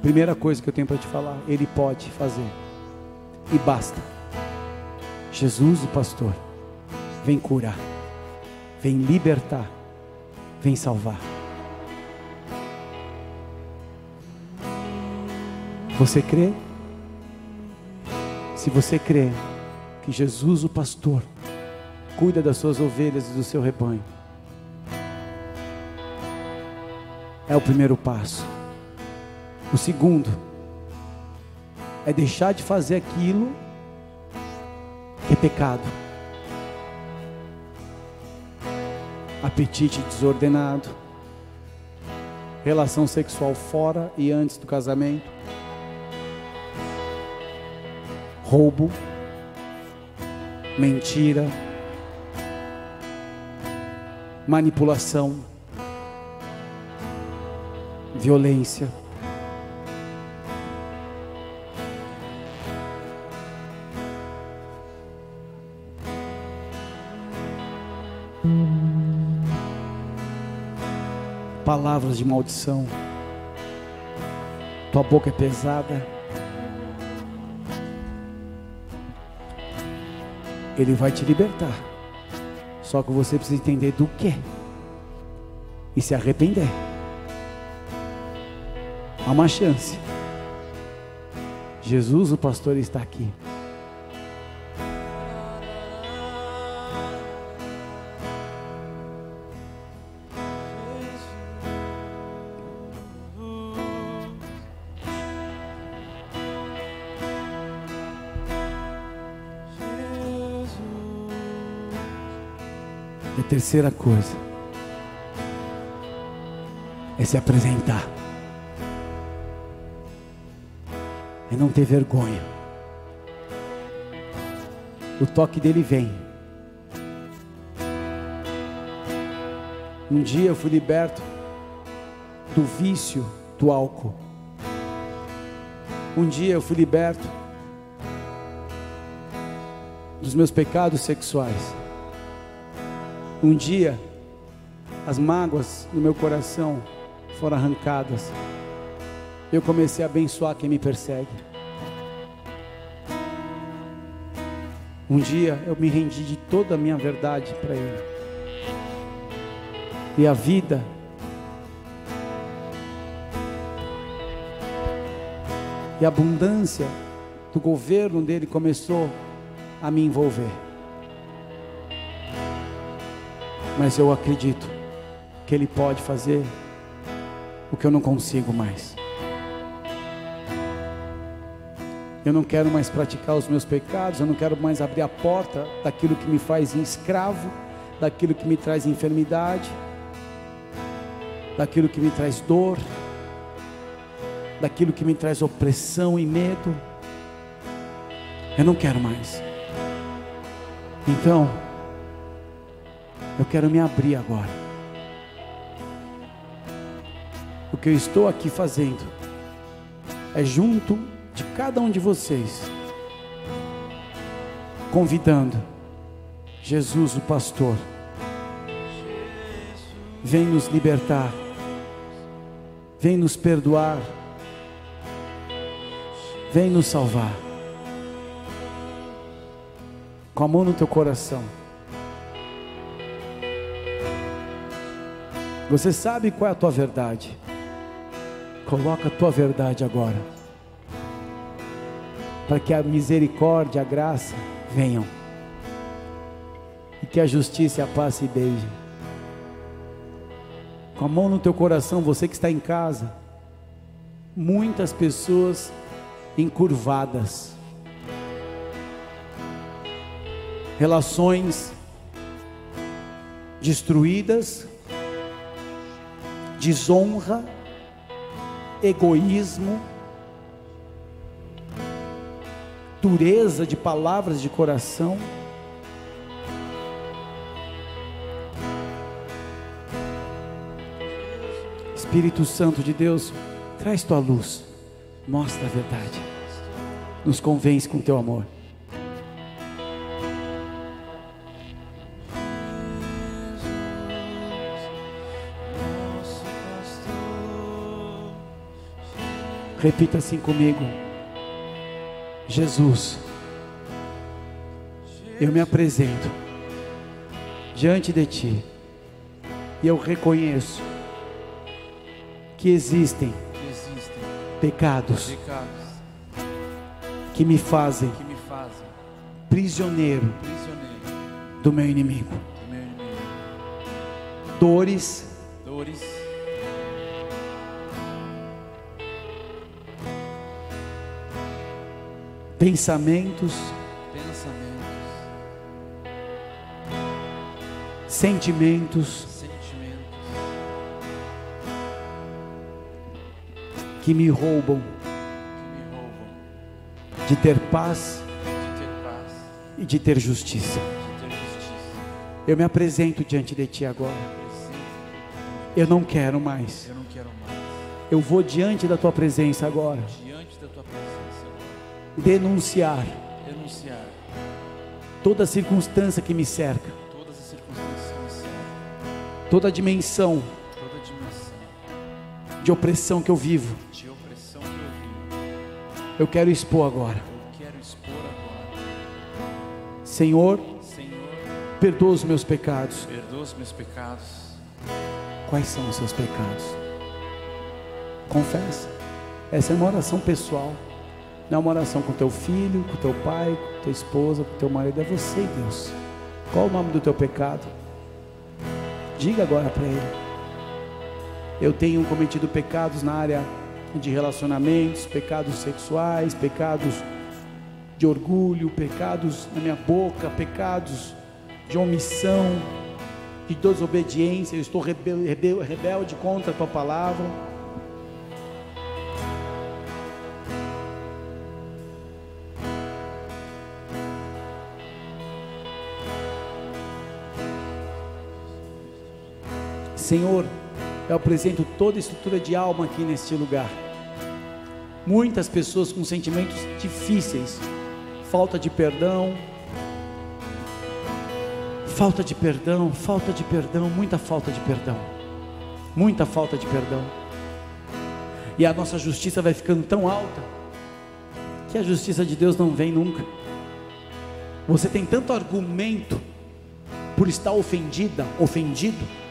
primeira coisa que eu tenho para te falar, Ele pode fazer, e basta. Jesus, o pastor, vem curar, vem libertar, vem salvar. Você crê? Se você crê que Jesus, o pastor, cuida das suas ovelhas e do seu rebanho, é o primeiro passo. O segundo é deixar de fazer aquilo que é pecado. Apetite desordenado, relação sexual fora e antes do casamento, roubo, mentira, manipulação, violência. Palavras de maldição, tua boca é pesada. Ele vai te libertar. Só que você precisa entender do que e se arrepender. Há uma chance. Jesus, o pastor, está aqui. Terceira coisa é se apresentar. É não ter vergonha. O toque dele vem. Um dia eu fui liberto do vício do álcool. Um dia eu fui liberto dos meus pecados sexuais. Um dia, as mágoas no meu coração foram arrancadas. Eu comecei a abençoar quem me persegue. Um dia eu me rendi de toda a minha verdade para Ele. E a vida e a abundância do governo dele começou a me envolver. Mas eu acredito que Ele pode fazer o que eu não consigo mais. Eu não quero mais praticar os meus pecados, eu não quero mais abrir a porta daquilo que me faz escravo, daquilo que me traz enfermidade, daquilo que me traz dor, daquilo que me traz opressão e medo. Eu não quero mais. Então, eu quero me abrir agora. O que eu estou aqui fazendo é junto de cada um de vocês, convidando Jesus, o pastor, vem nos libertar, vem nos perdoar, vem nos salvar. Com a mão no teu coração. Você sabe qual é a tua verdade. Coloca a tua verdade agora. Para que a misericórdia, a graça venham. E que a justiça e a paz se beijem. Com a mão no teu coração, você que está em casa. Muitas pessoas encurvadas. Relações destruídas desonra, egoísmo, dureza de palavras de coração. Espírito Santo de Deus, traz tua luz, mostra a verdade, nos convence com teu amor. Repita assim comigo. Jesus, eu me apresento diante de Ti e eu reconheço que existem, pecados, que me fazem, prisioneiro do, meu inimigo. do meu inimigo, dores, dores pensamentos, pensamentos sentimentos, sentimentos que me roubam, que me roubam de, ter paz, de ter paz e de ter justiça. De ter justiça. Eu me apresento diante de Ti agora. Eu não quero mais. Eu não quero mais. Eu vou diante da Tua presença agora denunciar, denunciar toda circunstância que me cerca, todas as circunstâncias que me cercam, toda a dimensão, toda a dimensão de opressão que eu vivo, de opressão que eu vivo. Eu quero expor agora. Eu quero expor agora. Senhor, Senhor, perdoa os meus pecados. Perdoa os meus pecados. Quais são os seus pecados? Confessa. Essa é uma oração pessoal. Não é uma oração com teu filho, com teu pai, com tua esposa, com teu marido. É você, Deus. Qual o nome do teu pecado? Diga agora para Ele. Eu tenho cometido pecados na área de relacionamentos, pecados sexuais, pecados de orgulho, pecados na minha boca, pecados de omissão, de desobediência. Eu estou rebelde contra a tua palavra. Senhor, eu apresento toda a estrutura de alma aqui neste lugar. Muitas pessoas com sentimentos difíceis, falta de perdão, falta de perdão, falta de perdão, muita falta de perdão, muita falta de perdão. E a nossa justiça vai ficando tão alta que a justiça de Deus não vem nunca. Você tem tanto argumento por estar ofendida, ofendido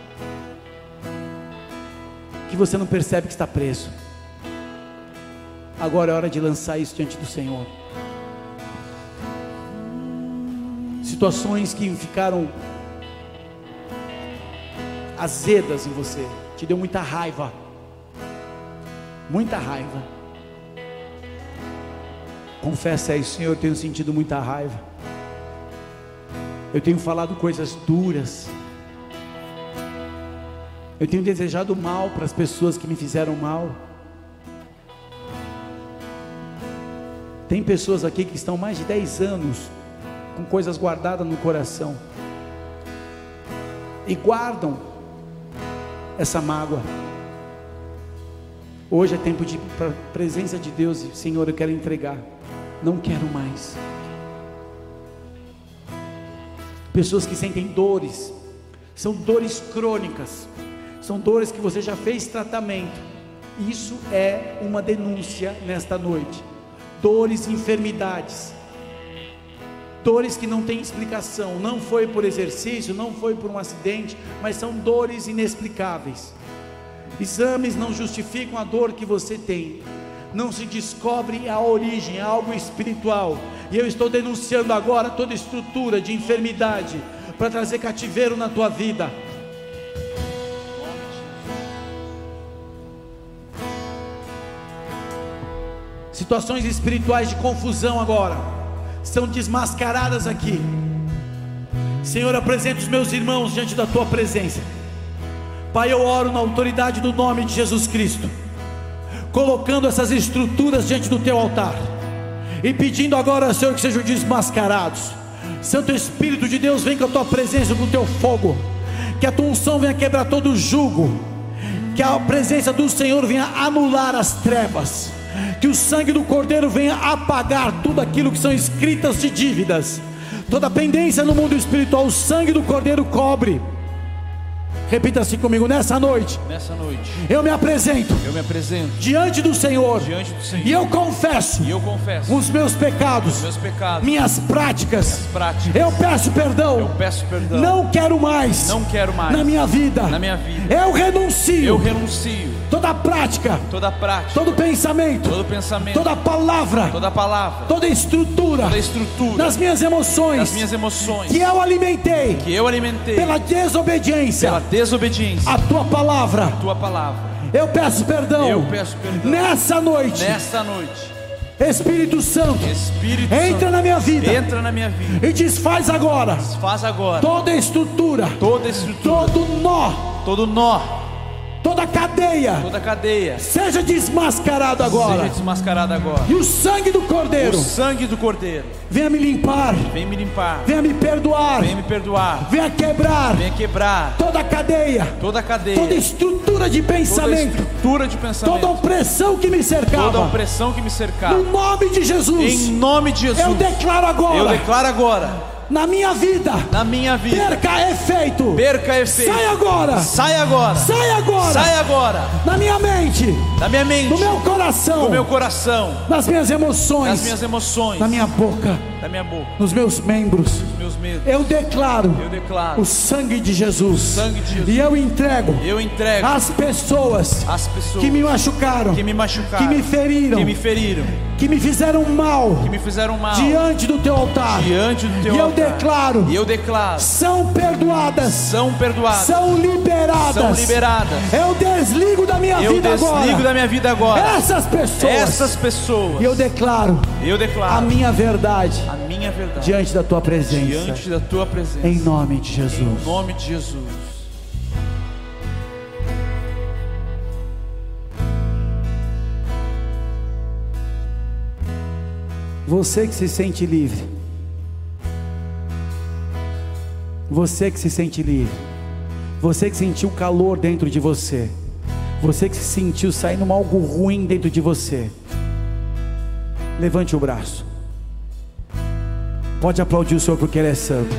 que você não percebe que está preso. Agora é hora de lançar isso diante do Senhor. Situações que ficaram azedas em você, te deu muita raiva. Muita raiva. Confessa aí, Senhor, eu tenho sentido muita raiva. Eu tenho falado coisas duras. Eu tenho desejado mal para as pessoas que me fizeram mal. Tem pessoas aqui que estão mais de 10 anos com coisas guardadas no coração e guardam essa mágoa. Hoje é tempo de presença de Deus, Senhor, eu quero entregar. Não quero mais. Pessoas que sentem dores, são dores crônicas são dores que você já fez tratamento. Isso é uma denúncia nesta noite. Dores, enfermidades, dores que não têm explicação. Não foi por exercício, não foi por um acidente, mas são dores inexplicáveis. Exames não justificam a dor que você tem. Não se descobre a origem, é algo espiritual. E eu estou denunciando agora toda estrutura de enfermidade para trazer cativeiro na tua vida Situações espirituais de confusão agora são desmascaradas aqui. Senhor, apresento os meus irmãos diante da tua presença. Pai, eu oro na autoridade do nome de Jesus Cristo, colocando essas estruturas diante do teu altar. e pedindo agora, Senhor, que sejam desmascarados. Santo Espírito de Deus, vem com a tua presença, com o teu fogo, que a tua unção venha quebrar todo o jugo, que a presença do Senhor venha anular as trevas, que o sangue do Cordeiro venha apagar tudo aquilo que são escritas de dívidas, toda pendência no mundo espiritual, o sangue do Cordeiro cobre Repita assim comigo nessa noite. Nessa noite. Eu me apresento. Eu me apresento diante do Senhor. Diante do Senhor. E eu confesso. E eu confesso os meus pecados. Os meus pecados. Minhas práticas. Minhas práticas. Eu peço perdão. Eu peço perdão. Não quero mais. Não quero mais. Na minha vida. Na minha vida. Eu renuncio. Eu renuncio. Toda prática. Toda prática. Todo pensamento. Todo pensamento. Toda palavra. Toda palavra. Toda estrutura. Toda estrutura. Nas minhas emoções. Nas minhas emoções. Que eu alimentei. Que eu alimentei. Pela desobediência. Pela desobediência tua palavra. A tua palavra. Eu peço perdão. Eu peço perdão. Nessa noite. Nessa noite. Espírito Santo, Espírito entra Santo, na minha vida, entra na minha vida e desfaz agora, desfaz agora toda estrutura, toda estrutura, todo nó, todo nó, toda cadeia, toda cadeia, seja desmascarado agora, seja desmascarado agora, e o sangue do Cordeiro, o sangue do Cordeiro, venha me limpar, venha me limpar, venha me perdoar, venha me perdoar, venha quebrar, venha quebrar. toda cadeia, toda cadeia, toda estrutura de pensamento, toda estrutura de pensamento, toda opressão que me cercava, toda opressão que me cercava, no nome de Jesus, em nome de Jesus, eu declaro agora, eu declaro agora na minha vida, na minha vida, perca efeito, perca efeito, sai agora, sai agora, sai agora, sai agora, na minha mente, na minha mente, no meu coração, no meu coração, nas minhas emoções, nas minhas emoções, na minha boca, na minha boca, nos meus membros, meus medos. Eu declaro, eu declaro o sangue de Jesus, sangue de Jesus. e eu entrego, eu entrego as pessoas, as pessoas que me machucaram, que me machucaram, que me feriram, que me feriram, que me fizeram mal, que me fizeram mal diante do teu altar, diante do teu e altar. eu declaro, e eu declaro, são perdoadas, são perdoadas, são liberadas, são liberadas. Eu desligo da minha eu vida desligo agora, da minha vida agora, essas pessoas, essas pessoas, e eu declaro, eu declaro a minha verdade, a minha verdade diante da tua presença, diante da tua presença, em nome de Jesus, em nome de Jesus. Você que se sente livre. Você que se sente livre. Você que sentiu calor dentro de você. Você que se sentiu saindo algo ruim dentro de você. Levante o braço. Pode aplaudir o Senhor porque Ele é santo.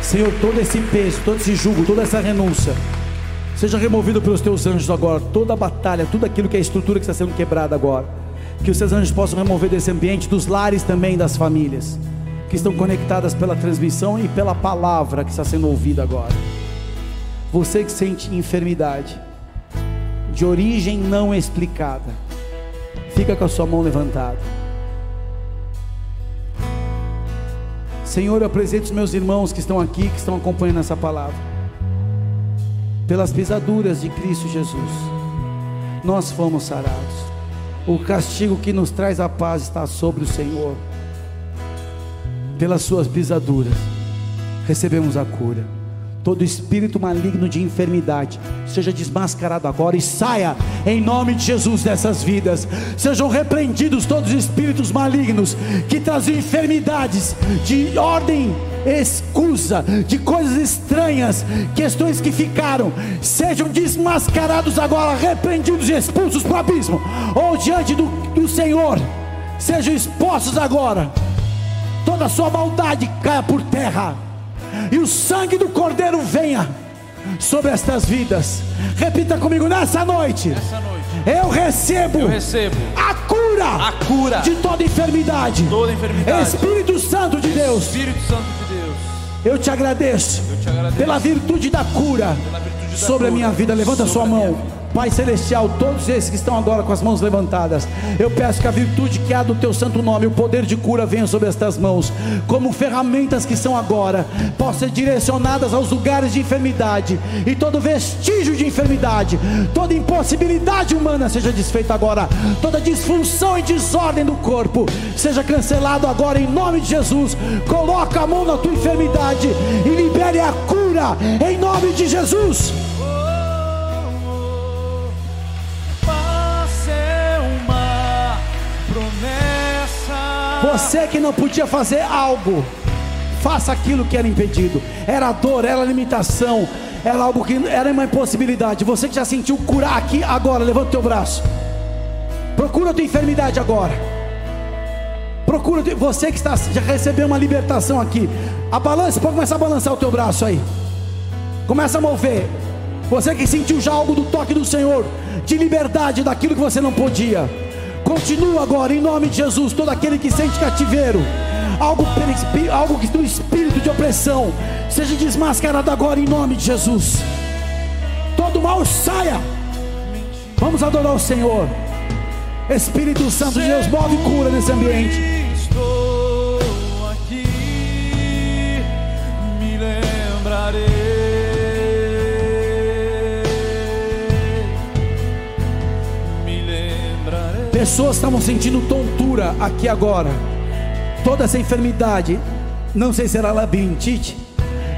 Senhor, todo esse peso, todo esse jugo, toda essa renúncia Seja removido pelos teus anjos agora. Toda a batalha, tudo aquilo que é estrutura que está sendo quebrada agora. Que os teus anjos possam remover desse ambiente, dos lares também, das famílias. Que estão conectadas pela transmissão e pela palavra que está sendo ouvida agora. Você que sente enfermidade, de origem não explicada, fica com a sua mão levantada. Senhor, eu apresento os meus irmãos que estão aqui, que estão acompanhando essa palavra pelas pisaduras de Cristo Jesus, nós fomos sarados. O castigo que nos traz a paz está sobre o Senhor. Pelas suas pisaduras, recebemos a cura todo espírito maligno de enfermidade seja desmascarado agora e saia em nome de Jesus dessas vidas. Sejam repreendidos todos os espíritos malignos que trazem enfermidades de ordem escusa, de coisas estranhas, questões que ficaram, sejam desmascarados agora, repreendidos e expulsos para o abismo, ou diante do, do Senhor, sejam expostos agora. Toda sua maldade caia por terra e o sangue do Cordeiro venha sobre estas vidas. Repita comigo nessa noite. Nessa noite eu recebo, eu recebo a cura, a cura de toda enfermidade. Toda enfermidade. Espírito Santo de Deus. Espírito Santo de Deus. Eu te agradeço, eu te agradeço pela virtude da cura virtude da sobre cura, a minha vida. Levanta sua mão. Pai Celestial, todos esses que estão agora com as mãos levantadas, eu peço que a virtude que há do teu santo nome, o poder de cura venha sobre estas mãos, como ferramentas que são agora, possam ser direcionadas aos lugares de enfermidade, e todo vestígio de enfermidade, toda impossibilidade humana seja desfeita agora, toda disfunção e desordem do corpo seja cancelado agora em nome de Jesus. Coloca a mão na tua enfermidade e libere a cura em nome de Jesus. Você que não podia fazer algo, faça aquilo que era impedido. Era dor, era limitação, era algo que era uma impossibilidade. Você que já sentiu curar aqui agora, levanta o teu braço. Procura a tua enfermidade agora. Procura você que está, já recebeu uma libertação aqui. A balança, pode começar a balançar o teu braço aí. Começa a mover. Você que sentiu já algo do toque do Senhor, de liberdade daquilo que você não podia. Continua agora, em nome de Jesus, todo aquele que sente cativeiro, algo, algo do espírito de opressão, seja desmascarado agora em nome de Jesus. Todo mal saia. Vamos adorar o Senhor. Espírito Santo de Deus, move cura nesse ambiente. Pessoas estavam sentindo tontura aqui agora. Toda essa enfermidade, não sei se era labirintite,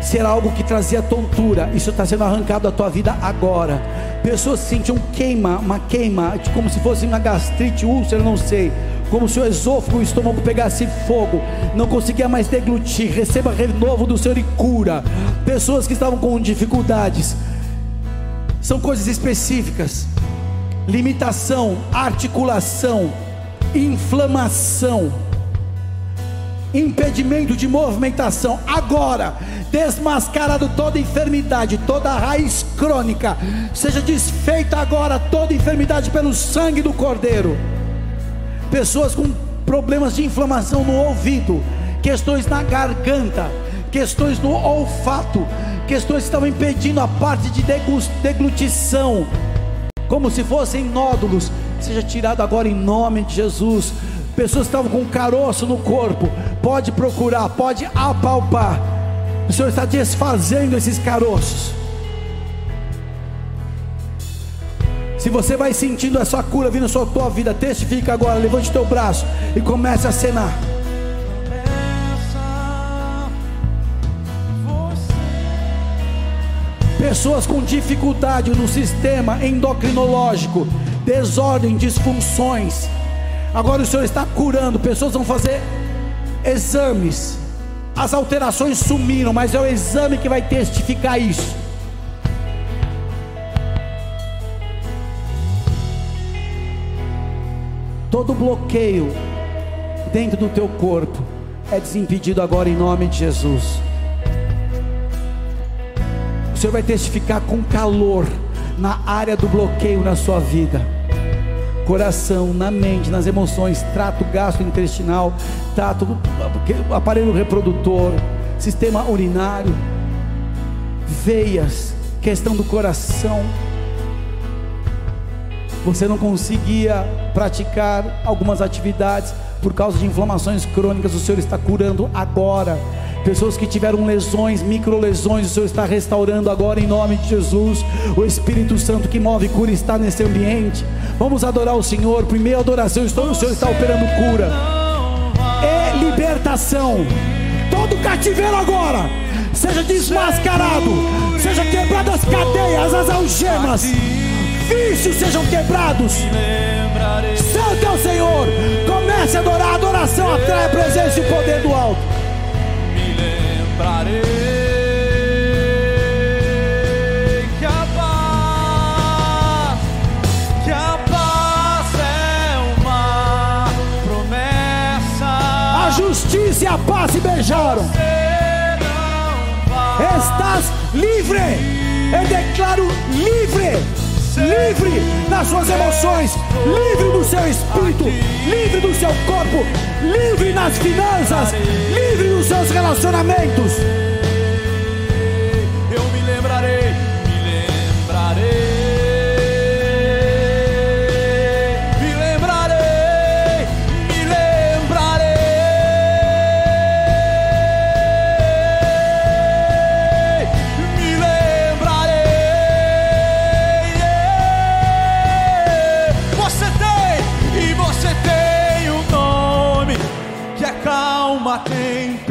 se era algo que trazia tontura. Isso está sendo arrancado da tua vida agora. Pessoas sentiam queima, uma queima, como se fosse uma gastrite, úlcera, não sei. Como se o esôfago, o estômago pegasse fogo, não conseguia mais deglutir. Receba renovo do Senhor e cura. Pessoas que estavam com dificuldades, são coisas específicas limitação, articulação, inflamação, impedimento de movimentação. Agora, desmascarado toda enfermidade, toda raiz crônica, seja desfeita agora toda enfermidade pelo sangue do Cordeiro. Pessoas com problemas de inflamação no ouvido, questões na garganta, questões no olfato, questões que estavam impedindo a parte de deglutição como se fossem nódulos, seja tirado agora em nome de Jesus. Pessoas que estavam com caroço no corpo, pode procurar, pode apalpar. O Senhor está desfazendo esses caroços. Se você vai sentindo a sua cura vindo sobre a tua vida, testifica agora, levante teu braço e comece a cenar. Pessoas com dificuldade no sistema endocrinológico, desordem, disfunções. Agora o Senhor está curando, pessoas vão fazer exames. As alterações sumiram, mas é o exame que vai testificar isso. Todo bloqueio dentro do teu corpo é desimpedido agora em nome de Jesus. Senhor vai testificar com calor na área do bloqueio na sua vida. Coração, na mente, nas emoções, trato gastrointestinal, trato aparelho reprodutor, sistema urinário, veias, questão do coração. Você não conseguia praticar algumas atividades por causa de inflamações crônicas, o Senhor está curando agora Pessoas que tiveram lesões, micro lesões, o Senhor está restaurando agora em nome de Jesus. O Espírito Santo que move cura está nesse ambiente. Vamos adorar o Senhor. Primeira adoração, o Senhor está operando cura e libertação. Todo cativeiro agora seja desmascarado, seja quebrado as cadeias, as algemas, vícios sejam quebrados. Santo é o Senhor. Comece a adorar. A adoração atrai a presença e o poder do alto e paz se beijaram. Estás livre. Eu declaro livre livre nas suas emoções, livre do seu espírito, livre do seu corpo, livre nas finanças, livre nos seus relacionamentos.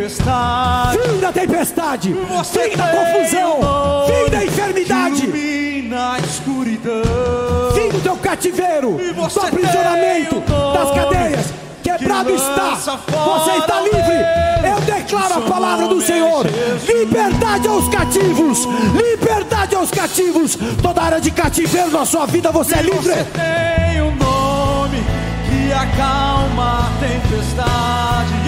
Tempestade. Fim da tempestade. Você fim da confusão. Fim da enfermidade. Ilumina a escuridão. Fim do teu cativeiro. Do aprisionamento. Das cadeias. quebrado está. Você está livre. Eu declaro a palavra do Senhor: liberdade aos cativos, liberdade aos cativos. Toda área de cativeiro na sua vida, você é livre. Você tem um nome que acalma a tempestade.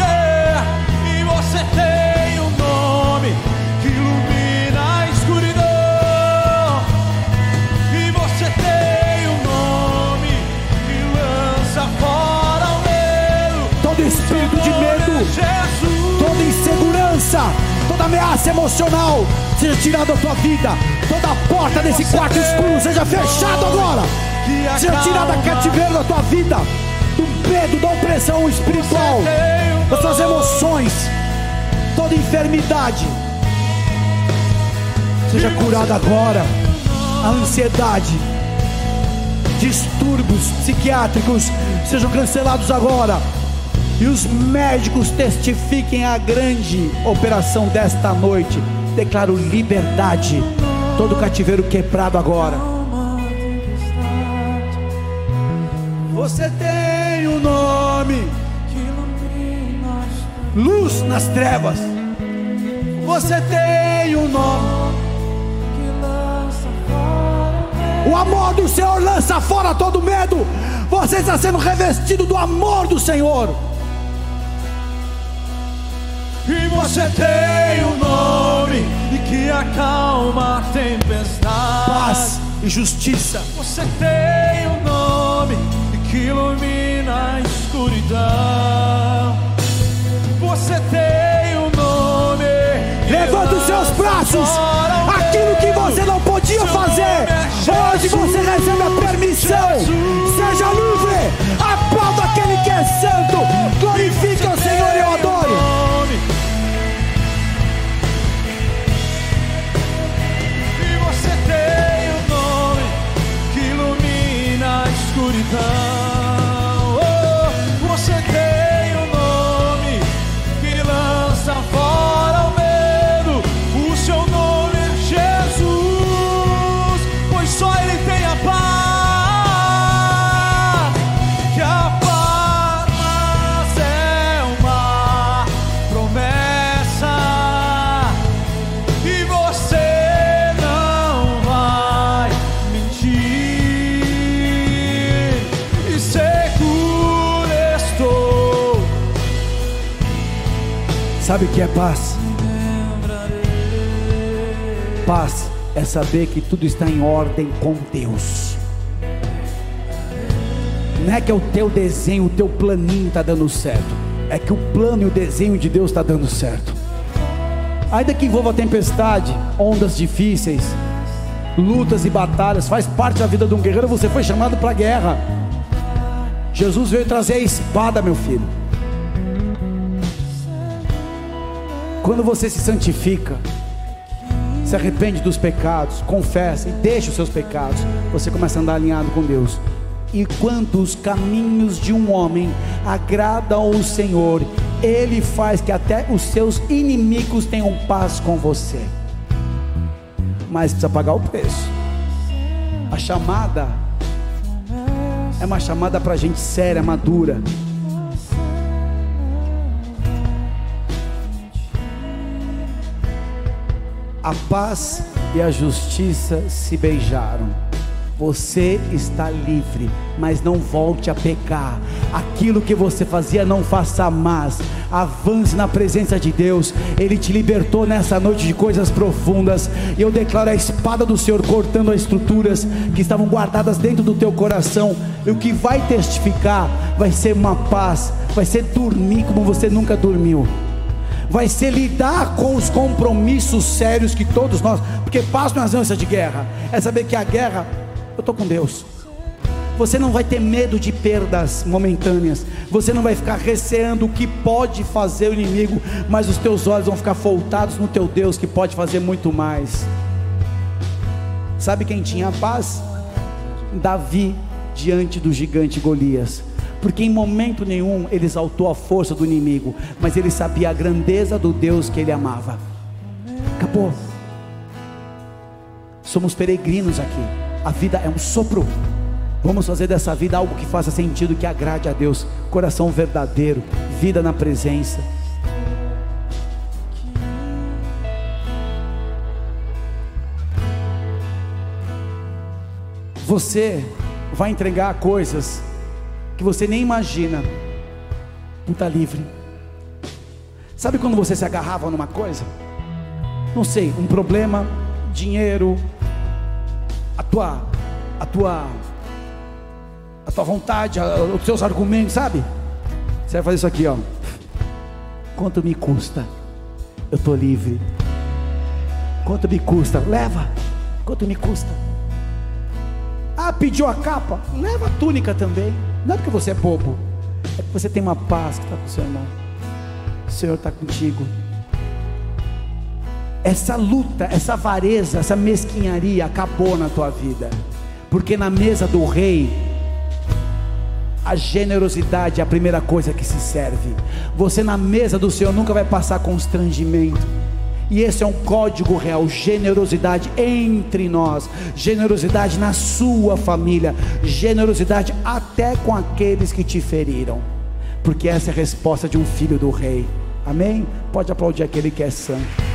Toda ameaça emocional seja tirada da tua vida. Toda porta desse quarto escuro seja fechada agora. Seja tirada cativeiro da tua vida, do medo, da opressão espiritual, das tuas emoções, toda enfermidade seja curada agora. A ansiedade, distúrbios psiquiátricos sejam cancelados agora. E os médicos testifiquem a grande operação desta noite. Declaro liberdade. Todo cativeiro quebrado agora. Você tem um nome, luz nas trevas. Você tem um nome. O amor do Senhor lança fora todo medo. Você está sendo revestido do amor do Senhor. Você tem um nome que acalma a tempestade. Paz e justiça. Você tem um nome que ilumina a escuridão. Você tem um nome. Levanta os seus braços. Aquilo que você não podia fazer. é Hoje você recebe a permissão. Seja livre. Aplauda aquele que é santo. Sabe o que é paz? Paz é saber que tudo está em ordem com Deus. Não é que é o teu desenho, o teu planinho está dando certo. É que o plano e o desenho de Deus está dando certo. Ainda que envolva tempestade, ondas difíceis, lutas e batalhas, faz parte da vida de um guerreiro. Você foi chamado para a guerra. Jesus veio trazer a espada, meu filho. Quando você se santifica, se arrepende dos pecados, confessa e deixa os seus pecados, você começa a andar alinhado com Deus. E quando os caminhos de um homem agradam ao Senhor, Ele faz que até os seus inimigos tenham paz com você. Mas precisa pagar o preço. A chamada é uma chamada para gente séria, madura. A paz e a justiça se beijaram. Você está livre, mas não volte a pecar. Aquilo que você fazia, não faça mais. Avance na presença de Deus. Ele te libertou nessa noite de coisas profundas. E eu declaro a espada do Senhor cortando as estruturas que estavam guardadas dentro do teu coração. E o que vai testificar vai ser uma paz, vai ser dormir como você nunca dormiu vai ser lidar com os compromissos sérios que todos nós, porque paz não é de guerra, é saber que a guerra, eu estou com Deus. Você não vai ter medo de perdas momentâneas, você não vai ficar receando o que pode fazer o inimigo, mas os teus olhos vão ficar voltados no teu Deus que pode fazer muito mais. Sabe quem tinha paz? Davi diante do gigante Golias porque em momento nenhum ele exaltou a força do inimigo, mas ele sabia a grandeza do Deus que ele amava. Acabou. Somos peregrinos aqui. A vida é um sopro. Vamos fazer dessa vida algo que faça sentido, que agrade a Deus. Coração verdadeiro, vida na presença. Você vai entregar coisas que você nem imagina por estar livre. Sabe quando você se agarrava numa coisa? Não sei, um problema, dinheiro, a tua, a tua, a tua vontade, os seus argumentos, sabe? Você vai fazer isso aqui, ó. Quanto me custa? Eu estou livre. Quanto me custa? Leva. Quanto me custa? Ah, pediu a capa? Leva a túnica também. Não é porque você é bobo, é porque você tem uma paz que está com o seu irmão. O Senhor está contigo. Essa luta, essa avareza, essa mesquinharia acabou na tua vida, porque na mesa do rei, a generosidade é a primeira coisa que se serve. Você na mesa do Senhor nunca vai passar constrangimento. E esse é um código real: generosidade entre nós, generosidade na sua família, generosidade até com aqueles que te feriram, porque essa é a resposta de um filho do rei. Amém? Pode aplaudir aquele que é santo.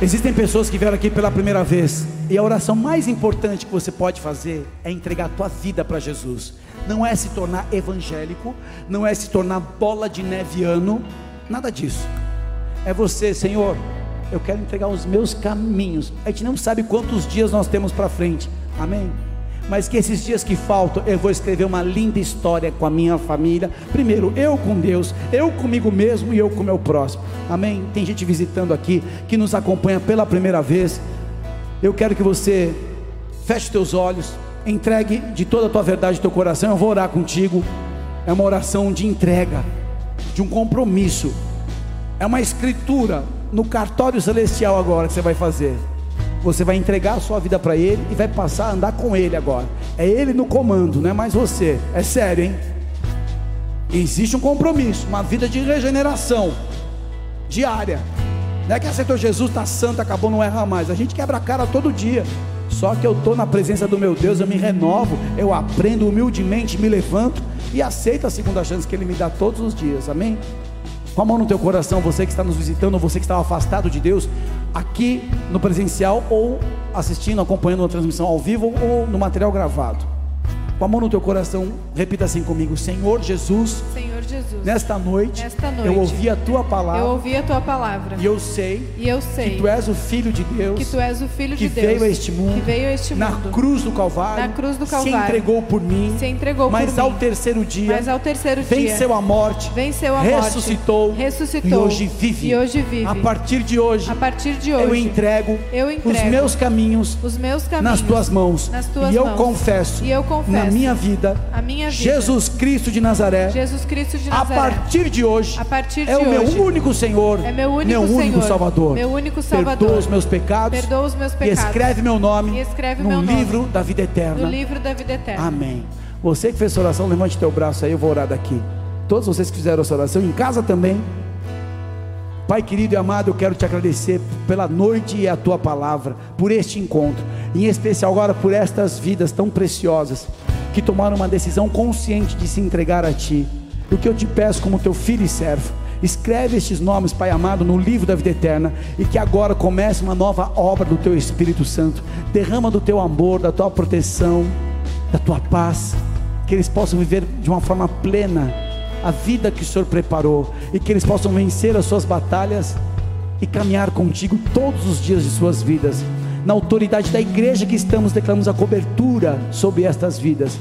Existem pessoas que vieram aqui pela primeira vez, e a oração mais importante que você pode fazer é entregar a tua vida para Jesus não é se tornar evangélico, não é se tornar bola de neviano, nada disso. É você, Senhor, eu quero entregar os meus caminhos. A gente não sabe quantos dias nós temos para frente, amém? Mas que esses dias que faltam, eu vou escrever uma linda história com a minha família. Primeiro, eu com Deus, eu comigo mesmo e eu com o meu próximo, amém? Tem gente visitando aqui que nos acompanha pela primeira vez. Eu quero que você feche teus olhos entregue de toda a tua verdade, teu coração. Eu vou orar contigo. É uma oração de entrega, de um compromisso. É uma escritura no cartório celestial agora que você vai fazer. Você vai entregar a sua vida para Ele e vai passar a andar com Ele agora. É Ele no comando, não é mais você. É sério, hein? Existe um compromisso, uma vida de regeneração diária. Não é que aceitou Jesus, está santo, acabou, não erra mais. A gente quebra a cara todo dia. Só que eu estou na presença do meu Deus, eu me renovo, eu aprendo humildemente, me levanto e aceito a segunda chance que Ele me dá todos os dias, amém? Com a mão no teu coração, você que está nos visitando, você que estava afastado de Deus, aqui no presencial ou assistindo, acompanhando uma transmissão ao vivo ou no material gravado. Com a mão no teu coração, repita assim comigo: Senhor Jesus. Senhor Jesus. Nesta noite, Nesta noite eu ouvi a tua palavra. Eu ouvi a tua palavra. E eu sei. E eu sei que tu és o filho de Deus. Que tu és o filho de Deus. veio a este mundo. Que veio a este na mundo. cruz do Calvário. Na cruz do Calvário. Se entregou por mim. Se entregou mas por ao mim. terceiro dia. Mas ao terceiro dia. Venceu a morte. Venceu a ressuscitou, morte. Ressuscitou. E hoje vive. E hoje vive. A partir de hoje. A partir de hoje. Eu entrego. Eu entrego os meus caminhos. Os meus caminhos. Nas tuas mãos. Nas tuas e eu mãos. confesso. E eu confesso. Na minha vida. A minha vida. Jesus Cristo de Nazaré. Jesus Cristo de Nazaré. A partir de hoje. Partir de é o meu hoje. único Senhor. É meu único meu único Senhor. Salvador. Meu único Salvador. Perdoa os meus pecados. Perdoa os meus E pecados. escreve meu nome. E escreve no meu nome livro da vida eterna. No livro da vida eterna. Amém. Você que fez essa oração, levante teu braço aí, eu vou orar daqui. Todos vocês que fizeram essa oração, em casa também. Pai querido e amado, eu quero te agradecer pela noite e a tua palavra, por este encontro, em especial agora por estas vidas tão preciosas que tomaram uma decisão consciente de se entregar a ti. O que eu te peço como teu filho e servo, escreve estes nomes, Pai amado, no livro da vida eterna e que agora comece uma nova obra do teu Espírito Santo. Derrama do teu amor, da tua proteção, da tua paz, que eles possam viver de uma forma plena a vida que o Senhor preparou e que eles possam vencer as suas batalhas e caminhar contigo todos os dias de suas vidas. Na autoridade da igreja que estamos, declaramos a cobertura sobre estas vidas.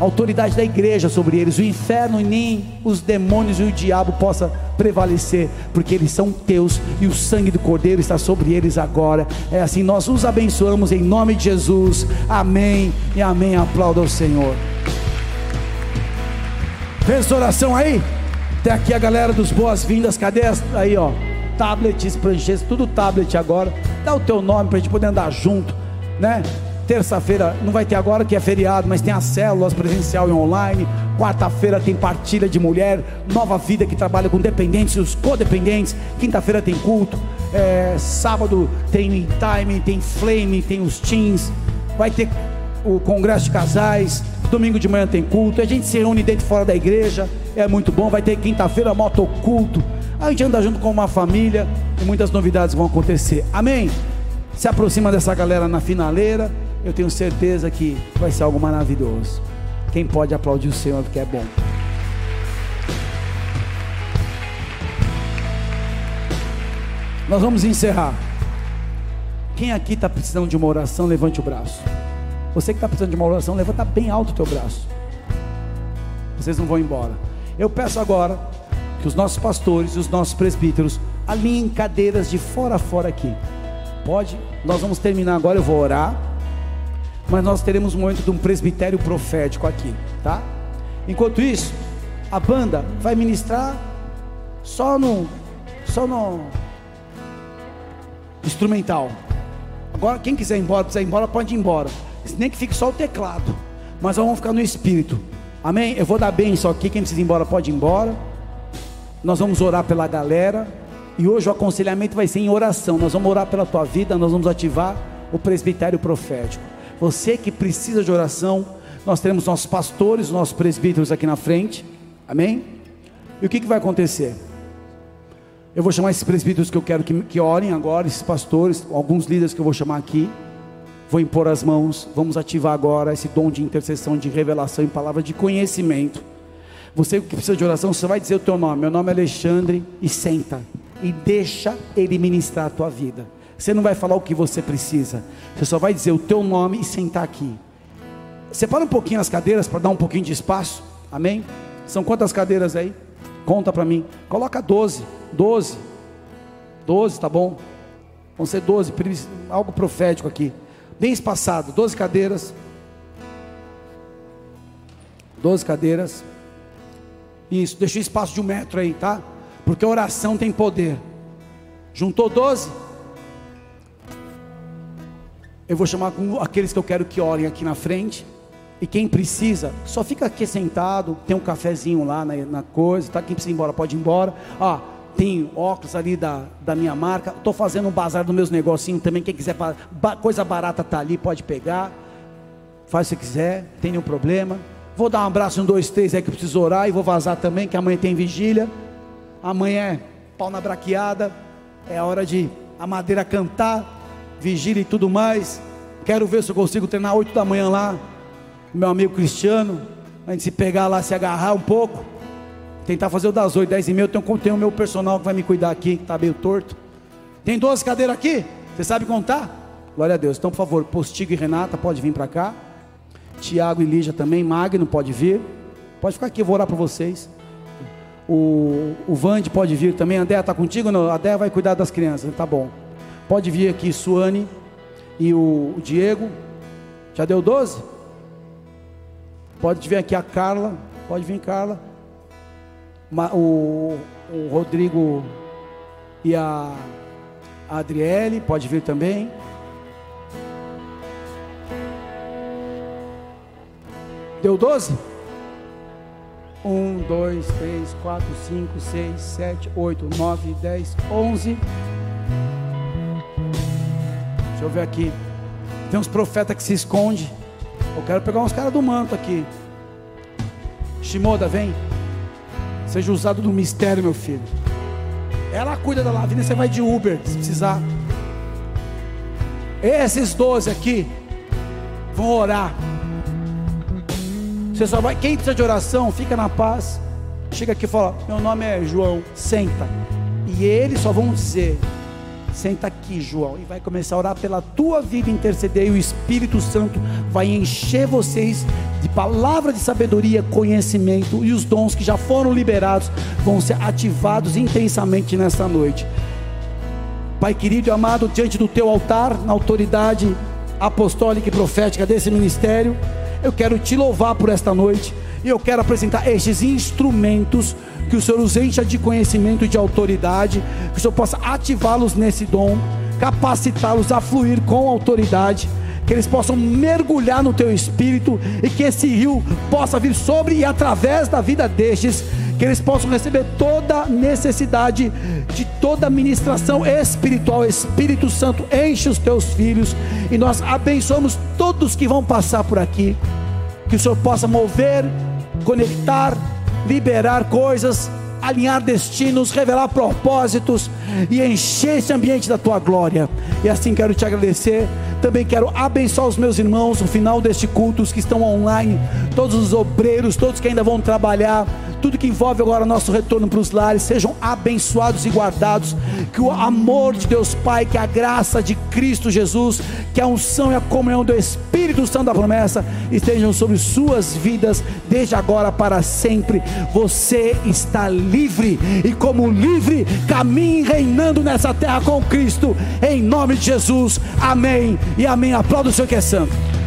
A autoridade da igreja sobre eles, o inferno nem os demônios e o diabo possa prevalecer, porque eles são teus e o sangue do Cordeiro está sobre eles agora. É assim, nós os abençoamos em nome de Jesus. Amém e amém. Aplauda ao Senhor. Fez oração aí? Tem aqui a galera dos boas-vindas. Cadê aí, ó? Tablets, pranchetes, tudo tablet agora. Dá o teu nome para a gente poder andar junto, né? Terça-feira não vai ter agora que é feriado, mas tem as células presencial e online. Quarta-feira tem partilha de mulher, nova vida que trabalha com dependentes e os codependentes. Quinta-feira tem culto. É, sábado tem time, tem flame, tem os teens. Vai ter o congresso de casais. Domingo de manhã tem culto. A gente se reúne dentro e fora da igreja. É muito bom. Vai ter quinta-feira motoculto. A gente anda junto com uma família e muitas novidades vão acontecer. Amém? Se aproxima dessa galera na finaleira. Eu tenho certeza que vai ser algo maravilhoso. Quem pode aplaudir o Senhor porque é bom. Nós vamos encerrar. Quem aqui está precisando de uma oração, levante o braço. Você que está precisando de uma oração, levanta bem alto o teu braço. Vocês não vão embora. Eu peço agora que os nossos pastores e os nossos presbíteros alinhem cadeiras de fora a fora aqui. Pode? Nós vamos terminar agora, eu vou orar. Mas nós teremos um momento de um presbitério profético aqui, tá? Enquanto isso, a banda vai ministrar só no só no instrumental. Agora, quem quiser ir embora, quiser ir embora, pode ir embora. Nem que fique só o teclado. Mas vamos ficar no espírito. Amém? Eu vou dar bênção aqui. Quem precisa ir embora, pode ir embora. Nós vamos orar pela galera. E hoje o aconselhamento vai ser em oração. Nós vamos orar pela tua vida. Nós vamos ativar o presbitério profético. Você que precisa de oração, nós teremos nossos pastores, nossos presbíteros aqui na frente. Amém? E o que, que vai acontecer? Eu vou chamar esses presbíteros que eu quero que, que orem agora, esses pastores, alguns líderes que eu vou chamar aqui. Vou impor as mãos, vamos ativar agora esse dom de intercessão, de revelação em palavra de conhecimento. Você que precisa de oração, você vai dizer o teu nome. Meu nome é Alexandre e senta e deixa ele ministrar a tua vida. Você não vai falar o que você precisa. Você só vai dizer o teu nome e sentar aqui. Separa um pouquinho as cadeiras para dar um pouquinho de espaço. Amém? São quantas cadeiras aí? Conta para mim. Coloca 12. 12. 12, tá bom? Vão ser 12, algo profético aqui. Bem espaçado, 12 cadeiras. 12 cadeiras. Isso, deixa um espaço de um metro aí, tá? Porque a oração tem poder. Juntou 12? Eu vou chamar aqueles que eu quero que orem aqui na frente. E quem precisa, só fica aqui sentado. Tem um cafezinho lá na, na coisa, tá? Quem precisa ir embora, pode ir embora. Ó, tem óculos ali da, da minha marca. Estou fazendo um bazar dos meus negocinhos também. Quem quiser, coisa barata tá ali, pode pegar. Faz se quiser, tem nenhum problema. Vou dar um abraço, um, dois, três aí que eu preciso orar. E vou vazar também, que amanhã tem vigília. Amanhã é pau na braqueada. É hora de a madeira cantar, vigília e tudo mais. Quero ver se eu consigo treinar 8 da manhã lá. Meu amigo Cristiano. A gente se pegar lá, se agarrar um pouco. Tentar fazer o das 8, 10 e meia. Eu tenho, tenho o meu personal que vai me cuidar aqui, que está meio torto. Tem 12 cadeiras aqui? Você sabe contar? Glória a Deus. Então, por favor, Postigo e Renata, pode vir para cá. Tiago e Lígia também. Magno pode vir. Pode ficar aqui, eu vou orar para vocês. O, o Vande pode vir também. A Andéa está contigo? Não, a Andéa vai cuidar das crianças. Tá bom. Pode vir aqui, Suane e o, Diego. Já deu 12? Pode vir aqui a Carla. Pode vir, Carla o, o Rodrigo e a, a Adriele, pode vir também. Deu 12? 1, 2, 3, 4, 5, 6, 7, 8, 9, 10, 11. Deixa eu ver aqui. Tem uns profetas que se escondem. Eu quero pegar uns caras do manto aqui. Shimoda, vem. Seja usado no mistério, meu filho. Ela cuida da Lavínia, você vai de Uber se precisar. Esses 12 aqui vão orar. Você só vai, quem precisa de oração, fica na paz. Chega aqui e fala: Meu nome é João, senta. E eles só vão dizer: Senta aqui, João, e vai começar a orar pela tua vida, interceder, e o Espírito Santo vai encher vocês de palavra de sabedoria, conhecimento, e os dons que já foram liberados vão ser ativados intensamente nesta noite. Pai querido e amado, diante do teu altar, na autoridade apostólica e profética desse ministério, eu quero te louvar por esta noite, e eu quero apresentar estes instrumentos que o Senhor os encha de conhecimento e de autoridade, que o Senhor possa ativá-los nesse dom, capacitá-los a fluir com autoridade, que eles possam mergulhar no teu espírito e que esse rio possa vir sobre e através da vida destes que eles possam receber toda necessidade de toda ministração espiritual. Espírito Santo, enche os teus filhos e nós abençoamos todos que vão passar por aqui. Que o Senhor possa mover, conectar, liberar coisas, alinhar destinos, revelar propósitos e encher esse ambiente da tua glória. E assim quero te agradecer. Também quero abençoar os meus irmãos no final deste culto, os que estão online, todos os obreiros, todos que ainda vão trabalhar tudo que envolve agora nosso retorno para os lares, sejam abençoados e guardados, que o amor de Deus Pai, que a graça de Cristo Jesus, que a unção e a comunhão do Espírito Santo da promessa estejam sobre suas vidas, desde agora para sempre. Você está livre, e como livre, caminhe reinando nessa terra com Cristo, em nome de Jesus, amém e amém. Aplauda o Senhor que é santo.